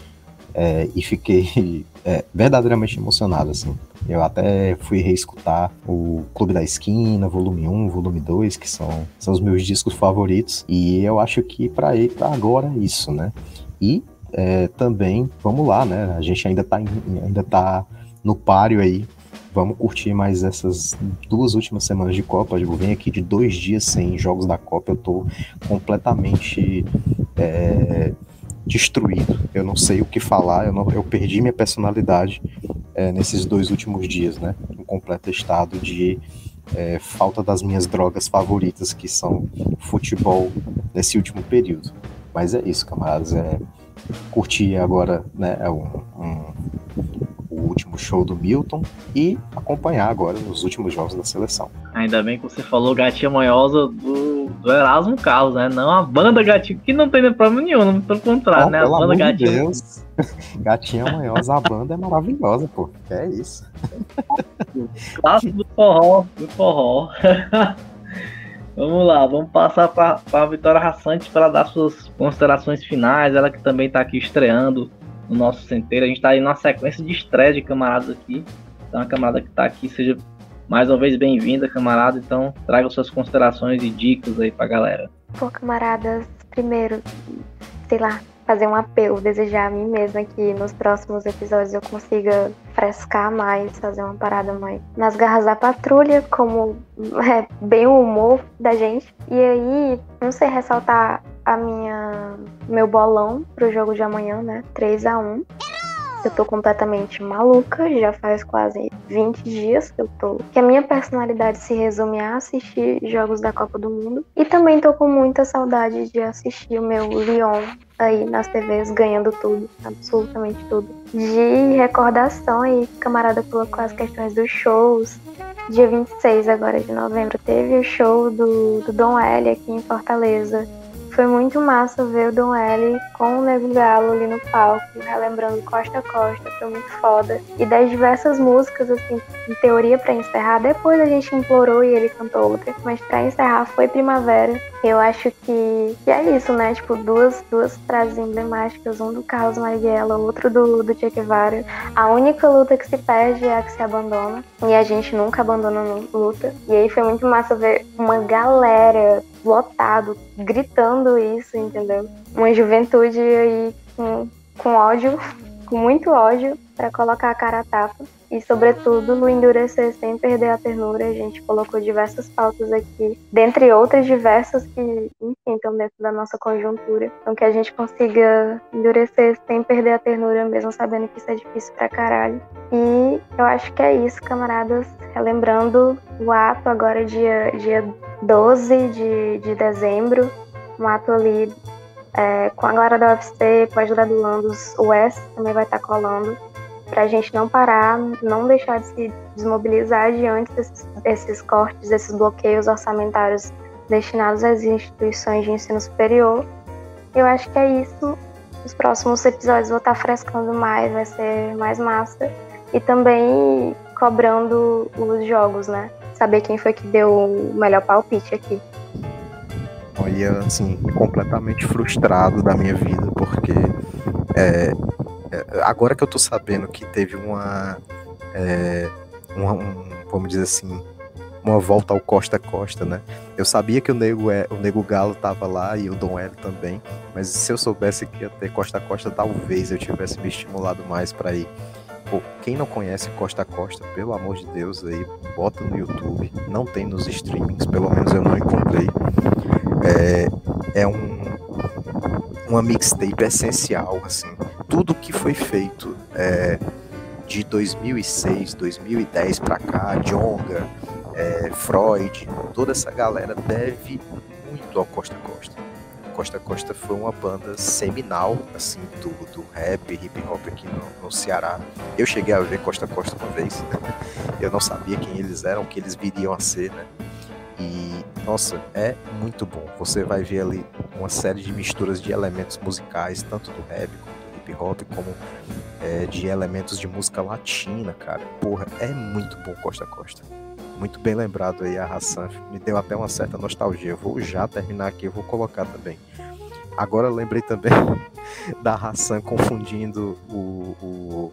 é, e fiquei (laughs) é, verdadeiramente emocionado, assim. Eu até fui reescutar o Clube da Esquina, volume 1, volume 2, que são, são os meus discos favoritos. E eu acho que para agora é isso, né? E é, também, vamos lá, né? A gente ainda tá, ainda tá no páreo aí. Vamos curtir mais essas duas últimas semanas de Copa. Eu venho aqui de dois dias sem jogos da Copa. Eu tô completamente é, destruído. Eu não sei o que falar. Eu, não, eu perdi minha personalidade é, nesses dois últimos dias, né? Um completo estado de é, falta das minhas drogas favoritas, que são futebol, nesse último período. Mas é isso, camaradas. É, curtir agora né, é um, um, o último show do Milton e acompanhar agora os últimos jogos da seleção.
Ainda bem que você falou Gatinha Manhosa do, do Erasmo Carlos, né? Não a banda Gatinha, que não tem problema nenhum, pelo contrário, oh, né? A banda
Gatinha. De Deus. (laughs) Gatinha Manhosa, a banda é maravilhosa, pô. É isso. (laughs)
Clássico do forró, do forró. (laughs) Vamos lá, vamos passar para a Vitória Rassante para dar suas considerações finais. Ela que também está aqui estreando no nosso centeiro. A gente está aí numa sequência de estreia de camaradas aqui. Então, a camarada que está aqui, seja mais uma vez bem-vinda, camarada. Então, traga suas considerações e dicas aí para galera.
Pô, camaradas, primeiro, sei lá, fazer um apelo, desejar a mim mesma que nos próximos episódios eu consiga frescar mais, fazer uma parada mais nas garras da patrulha, como (laughs) é bem o humor da gente. E aí, não sei, ressaltar a minha meu bolão pro jogo de amanhã, né? 3 a 1 Eu tô completamente maluca, já faz quase 20 dias que eu tô. Que a minha personalidade se resume a assistir jogos da Copa do Mundo. E também tô com muita saudade de assistir o meu Lyon aí nas TVs ganhando tudo, absolutamente tudo. De recordação aí, camarada colocou as questões dos shows. Dia 26 agora de novembro teve o show do, do Dom L aqui em Fortaleza foi muito massa ver o Dom L com o Nego Galo ali no palco, relembrando Costa a Costa, foi muito foda. E das diversas músicas, assim, em teoria para encerrar, depois a gente implorou e ele cantou outra, mas para encerrar foi Primavera. Eu acho que, que é isso, né? Tipo, duas, duas frases emblemáticas, um do Carlos Marighella, outro do, do Che Guevara. A única luta que se perde é a que se abandona, e a gente nunca abandona luta. E aí foi muito massa ver uma galera lotado, gritando isso, entendeu? Uma juventude aí com, com ódio, (laughs) com muito ódio, para colocar a cara a tapa. E, sobretudo, no endurecer sem perder a ternura, a gente colocou diversas pautas aqui, dentre outras diversas que, enfim, estão dentro da nossa conjuntura. Então, que a gente consiga endurecer sem perder a ternura, mesmo sabendo que isso é difícil pra caralho. E eu acho que é isso, camaradas. Relembrando o ato agora, dia, dia 12 de, de dezembro, um ato ali é, com a galera da UFC, pós-graduandos, o S também vai estar colando, para a gente não parar, não deixar de se desmobilizar diante desses, desses cortes, desses bloqueios orçamentários destinados às instituições de ensino superior. Eu acho que é isso. Os próximos episódios vou estar frescando mais, vai ser mais massa. E também cobrando os jogos, né? saber quem foi que deu o melhor palpite aqui.
Olha, assim, completamente frustrado da minha vida, porque é, agora que eu tô sabendo que teve uma, é, uma um, vamos dizer assim, uma volta ao Costa Costa, né? Eu sabia que o Nego, é, o Nego Galo tava lá e o Dom L também, mas se eu soubesse que ia ter Costa Costa, talvez eu tivesse me estimulado mais para ir. Pô, quem não conhece Costa Costa, pelo amor de Deus, aí bota no YouTube. Não tem nos streamings, pelo menos eu não encontrei. É, é um, uma mixtape essencial, assim. Tudo que foi feito é, de 2006, 2010 para cá, Jonga, é, Freud, toda essa galera deve muito ao Costa Costa. Costa Costa foi uma banda seminal, assim, do, do rap, hip hop aqui no, no Ceará. Eu cheguei a ver Costa Costa uma vez. (laughs) Eu não sabia quem eles eram, o que eles viriam a ser, né? E, nossa, é muito bom. Você vai ver ali uma série de misturas de elementos musicais, tanto do rap como do hip hop, como é, de elementos de música latina, cara. Porra, é muito bom Costa Costa. Muito bem lembrado aí a Hassan. Me deu até uma certa nostalgia. vou já terminar aqui, eu vou colocar também. Agora lembrei também (laughs) da Hassan confundindo o, o,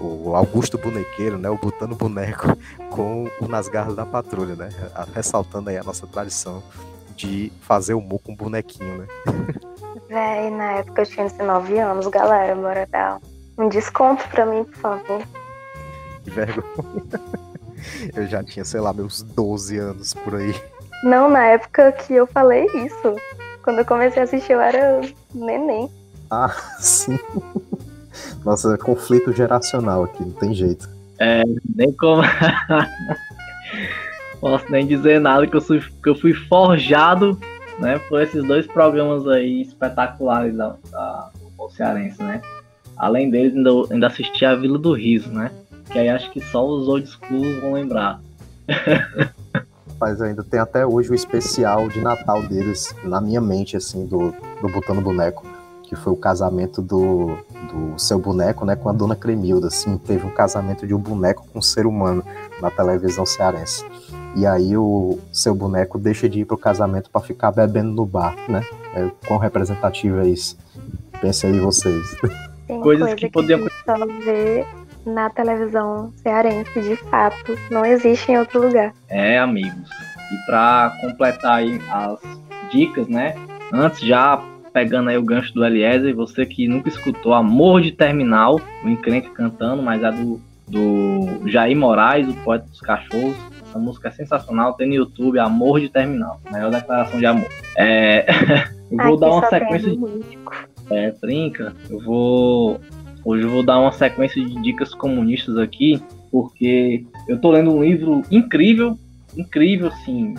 o, Augusto Bonequeiro, né? O Botando Boneco (laughs) com o Nas Garras da Patrulha, né? Ressaltando aí a nossa tradição de fazer humor com bonequinho, né?
Véi, (laughs) na época eu tinha 19 anos, galera. Bora dar um desconto pra mim, por favor.
Que vergonha. Eu já tinha, sei lá, meus 12 anos por aí.
Não, na época que eu falei isso. Quando eu comecei a assistir, eu era neném.
Ah, (laughs) sim. Nossa, conflito geracional aqui, não tem jeito.
É, nem como. (laughs) Posso nem dizer nada que eu, fui, que eu fui forjado né, por esses dois programas aí espetaculares da, da Cearense, né? Além deles, ainda, ainda assisti a Vila do Riso, né? Que aí acho que só os old schools vão lembrar. (laughs)
Mas ainda tem até hoje o especial de Natal deles na minha mente, assim, do, do Botando Boneco, que foi o casamento do, do seu boneco, né, com a dona Cremilda, assim, teve um casamento de um boneco com um ser humano na televisão cearense. E aí o seu boneco deixa de ir pro casamento para ficar bebendo no bar, né? É, quão representativo é isso? Pensem aí vocês. (laughs)
Tem coisas coisa que, que podiam só ver na televisão cearense, de fato, não existe em outro lugar.
É, amigos. E para completar aí as dicas, né? Antes já pegando aí o gancho do Eliezer, você que nunca escutou Amor de Terminal, o encrenque cantando, mas é do, do Jair Moraes, o poeta dos cachorros. Essa música é sensacional, tem no YouTube Amor de Terminal, maior declaração de amor. É... (laughs) eu vou Aqui dar uma sequência de. É, brinca. Eu vou Hoje eu vou dar uma sequência de dicas comunistas aqui, porque eu tô lendo um livro incrível, incrível, assim,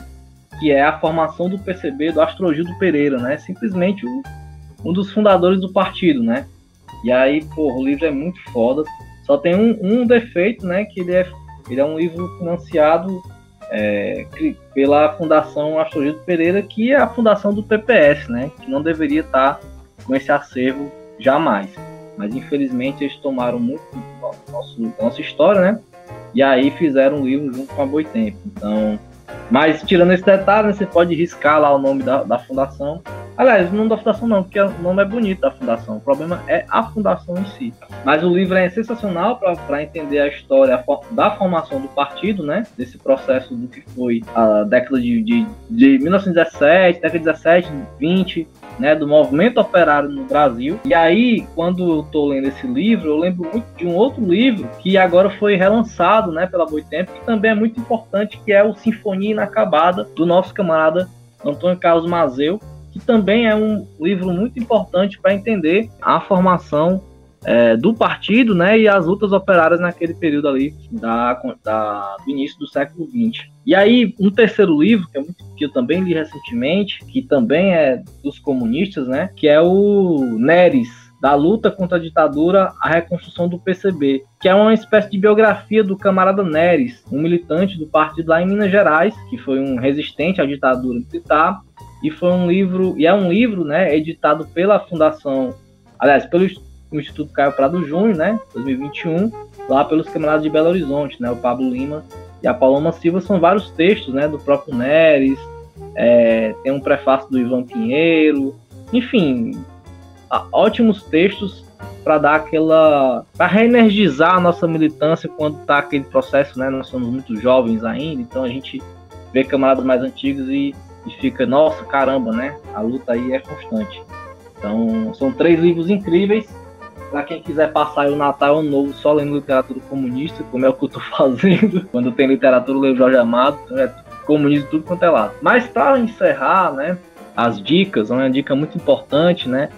que é a formação do PCB do Astrogildo Pereira, né? Simplesmente um, um dos fundadores do partido, né? E aí, pô, o livro é muito foda. Só tem um, um defeito, né? Que ele é, ele é um livro financiado é, pela Fundação Astrogildo Pereira, que é a fundação do PPS, né? Que não deveria estar com esse acervo jamais. Mas infelizmente eles tomaram muito da nossa, nossa história, né? E aí fizeram um livro junto com a Boitempo. Então, mas tirando esse detalhe, você pode riscar lá o nome da, da fundação. Aliás, o nome da fundação não, porque o nome é bonito da fundação. O problema é a fundação em si. Mas o livro é sensacional para entender a história da formação do partido, né? Desse processo do que foi a década de, de, de 1917, década de 17, 20, né, do movimento operário no Brasil. E aí, quando eu estou lendo esse livro, eu lembro muito de um outro livro que agora foi relançado, né, pela Boitempo, que também é muito importante, que é o Sinfonia Inacabada do nosso camarada Antônio Carlos Mazeu, que também é um livro muito importante para entender a formação é, do partido né, e as lutas operárias naquele período ali da, da, do início do século XX. E aí, um terceiro livro, que, é muito, que eu também li recentemente, que também é dos comunistas, né, que é o Neres, da luta contra a ditadura à reconstrução do PCB, que é uma espécie de biografia do camarada Neres, um militante do partido lá em Minas Gerais, que foi um resistente à ditadura militar, e foi um livro, e é um livro, né, editado pela Fundação, aliás, pelo o Instituto Caio Prado Júnior, né, 2021, lá pelos camaradas de Belo Horizonte, né, o Pablo Lima e a Paloma Silva, são vários textos, né, do próprio Neres, é, tem um prefácio do Ivan Pinheiro, enfim, ótimos textos para dar aquela, para reenergizar a nossa militância quando está aquele processo, né, nós somos muito jovens ainda, então a gente vê camaradas mais antigos e, e fica, nossa, caramba, né, a luta aí é constante. Então, são três livros incríveis para quem quiser passar o Natal Ano Novo só lendo literatura comunista, como é o que eu tô (laughs) fazendo, quando tem literatura, eu leio Jorge Amado, então é comunismo tudo quanto é lado. Mas para encerrar, né, as dicas, uma dica muito importante, né,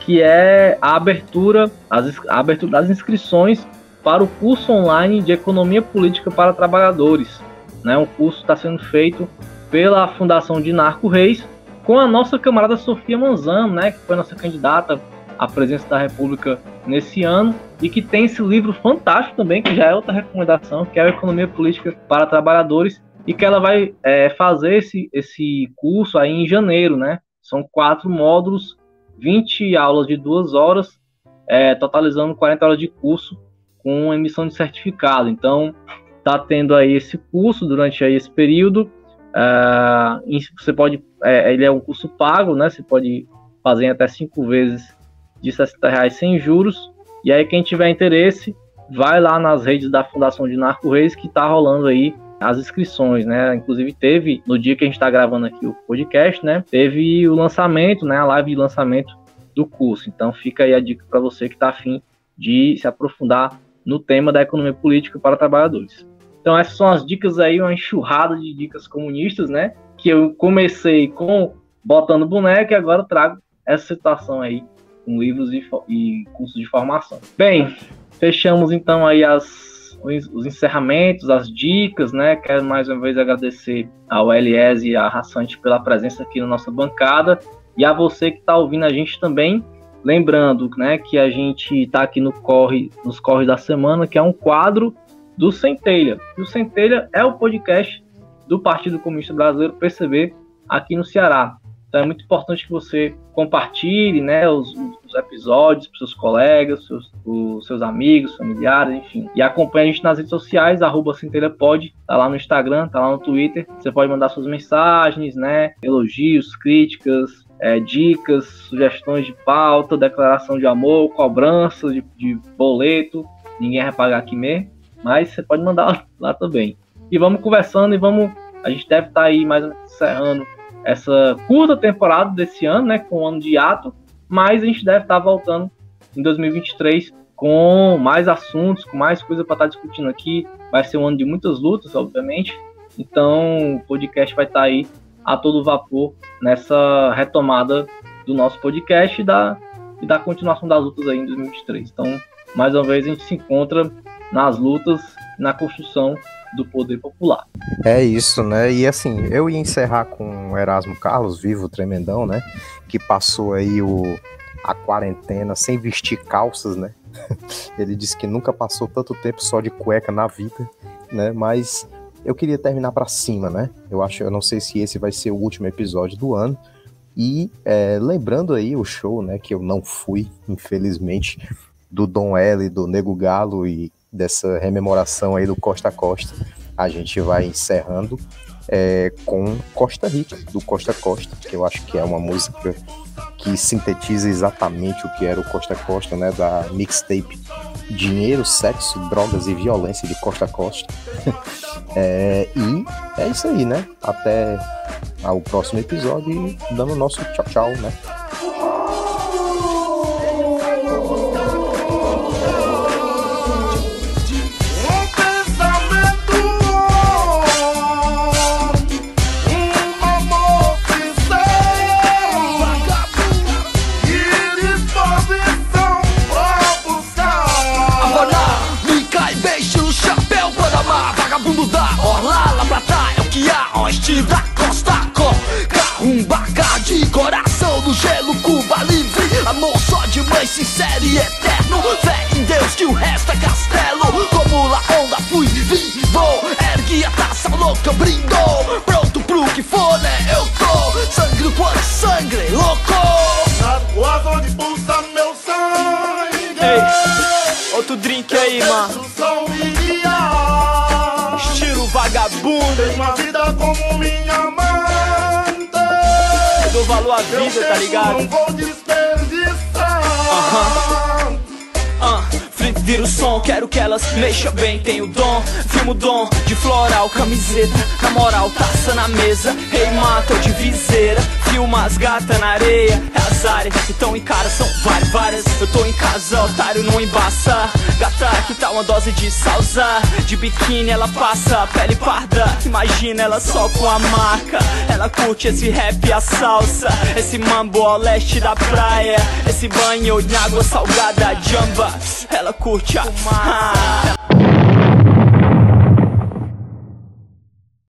que é a abertura, as, a abertura das inscrições para o curso online de Economia Política para Trabalhadores. Né, um curso está sendo feito pela Fundação de Narco Reis, com a nossa camarada Sofia Manzano, né, que foi nossa candidata à presidência da República nesse ano e que tem esse livro fantástico também, que já é outra recomendação, que é a Economia Política para Trabalhadores, e que ela vai é, fazer esse, esse curso aí em janeiro, né? São quatro módulos, 20 aulas de duas horas, é, totalizando 40 horas de curso com emissão de certificado. Então, tá tendo aí esse curso durante aí esse período. Uh, você pode, é, ele é um curso pago, né? Você pode fazer até cinco vezes de 60 reais sem juros. E aí, quem tiver interesse, vai lá nas redes da Fundação de Narco Reis, que está rolando aí as inscrições, né? Inclusive teve, no dia que a gente está gravando aqui o podcast, né? Teve o lançamento, né? A live de lançamento do curso. Então fica aí a dica para você que está afim de se aprofundar no tema da economia política para trabalhadores. Então essas são as dicas aí, uma enxurrada de dicas comunistas, né? Que eu comecei com botando boneco e agora trago essa situação aí com livros e, e cursos de formação. Bem, fechamos então aí as, os encerramentos, as dicas, né? Quero mais uma vez agradecer ao Elias e à Raçante pela presença aqui na nossa bancada e a você que está ouvindo a gente também. Lembrando, né, que a gente está aqui no corre, nos corre da semana, que é um quadro do Centelha. E o Centelha é o podcast do Partido Comunista Brasileiro, PCB, aqui no Ceará. Então é muito importante que você compartilhe né, os, os episódios para seus colegas, seus, os seus amigos, familiares, enfim. E acompanhe a gente nas redes sociais, arroba Pode, tá lá no Instagram, tá lá no Twitter. Você pode mandar suas mensagens, né? Elogios, críticas, é, dicas, sugestões de pauta, declaração de amor, cobrança de, de boleto. Ninguém vai pagar aqui mesmo, mas você pode mandar lá, lá também. E vamos conversando e vamos. A gente deve estar tá aí mais encerrando essa curta temporada desse ano, né, com um ano de ato, mas a gente deve estar voltando em 2023 com mais assuntos, com mais coisa para estar discutindo aqui. Vai ser um ano de muitas lutas, obviamente. Então, o podcast vai estar aí a todo vapor nessa retomada do nosso podcast da, e da continuação das lutas aí em 2023. Então, mais uma vez, a gente se encontra nas lutas, na construção do poder popular.
É isso, né? E assim, eu ia encerrar com o Erasmo Carlos, vivo, tremendão, né? Que passou aí o, a quarentena sem vestir calças, né? (laughs) Ele disse que nunca passou tanto tempo só de cueca na vida, né? Mas eu queria terminar para cima, né? Eu acho, eu não sei se esse vai ser o último episódio do ano. E é, lembrando aí o show, né? Que eu não fui, infelizmente, do Dom L, do Nego Galo e dessa rememoração aí do Costa Costa. A gente vai encerrando é, com Costa Rica, do Costa Costa, que eu acho que é uma música que sintetiza exatamente o que era o Costa Costa, né? Da mixtape Dinheiro, Sexo, Drogas e Violência de Costa Costa. (laughs) é, e é isso aí, né? Até o próximo episódio e dando o nosso tchau, tchau, né?
Oeste da costa Carrumbaca de coração no gelo, Cuba livre Amor só de mãe sincero e eterno Fé em Deus que o resto é castelo Como lá onda fui, vim, vou Ergui a taça louca, brindou Pronto pro que for, né, eu tô Sangue por sangue, louco.
Na rua onde pulsa meu sangue
Ei, outro drink aí, mano
Tem uma vida como minha amante.
Dou valor à vida, tá ligado?
Não vou desperdiçar.
Uh -huh. Vira o som, quero que elas mexam bem Tenho dom, filmo dom de floral Camiseta, na moral, taça na mesa. Rei hey, mata de viseira Filma as gatas na areia. É as áreas, então em cara são várias, várias. Eu tô em casa, otário não embaça. Gata, que tal uma dose de salsa? De biquíni ela passa, pele parda. Imagina ela só com a marca. Ela curte esse rap e a salsa. Esse mambo ao leste da praia. Esse banho de água salgada, jamba. Ela curte a fumar. (laughs)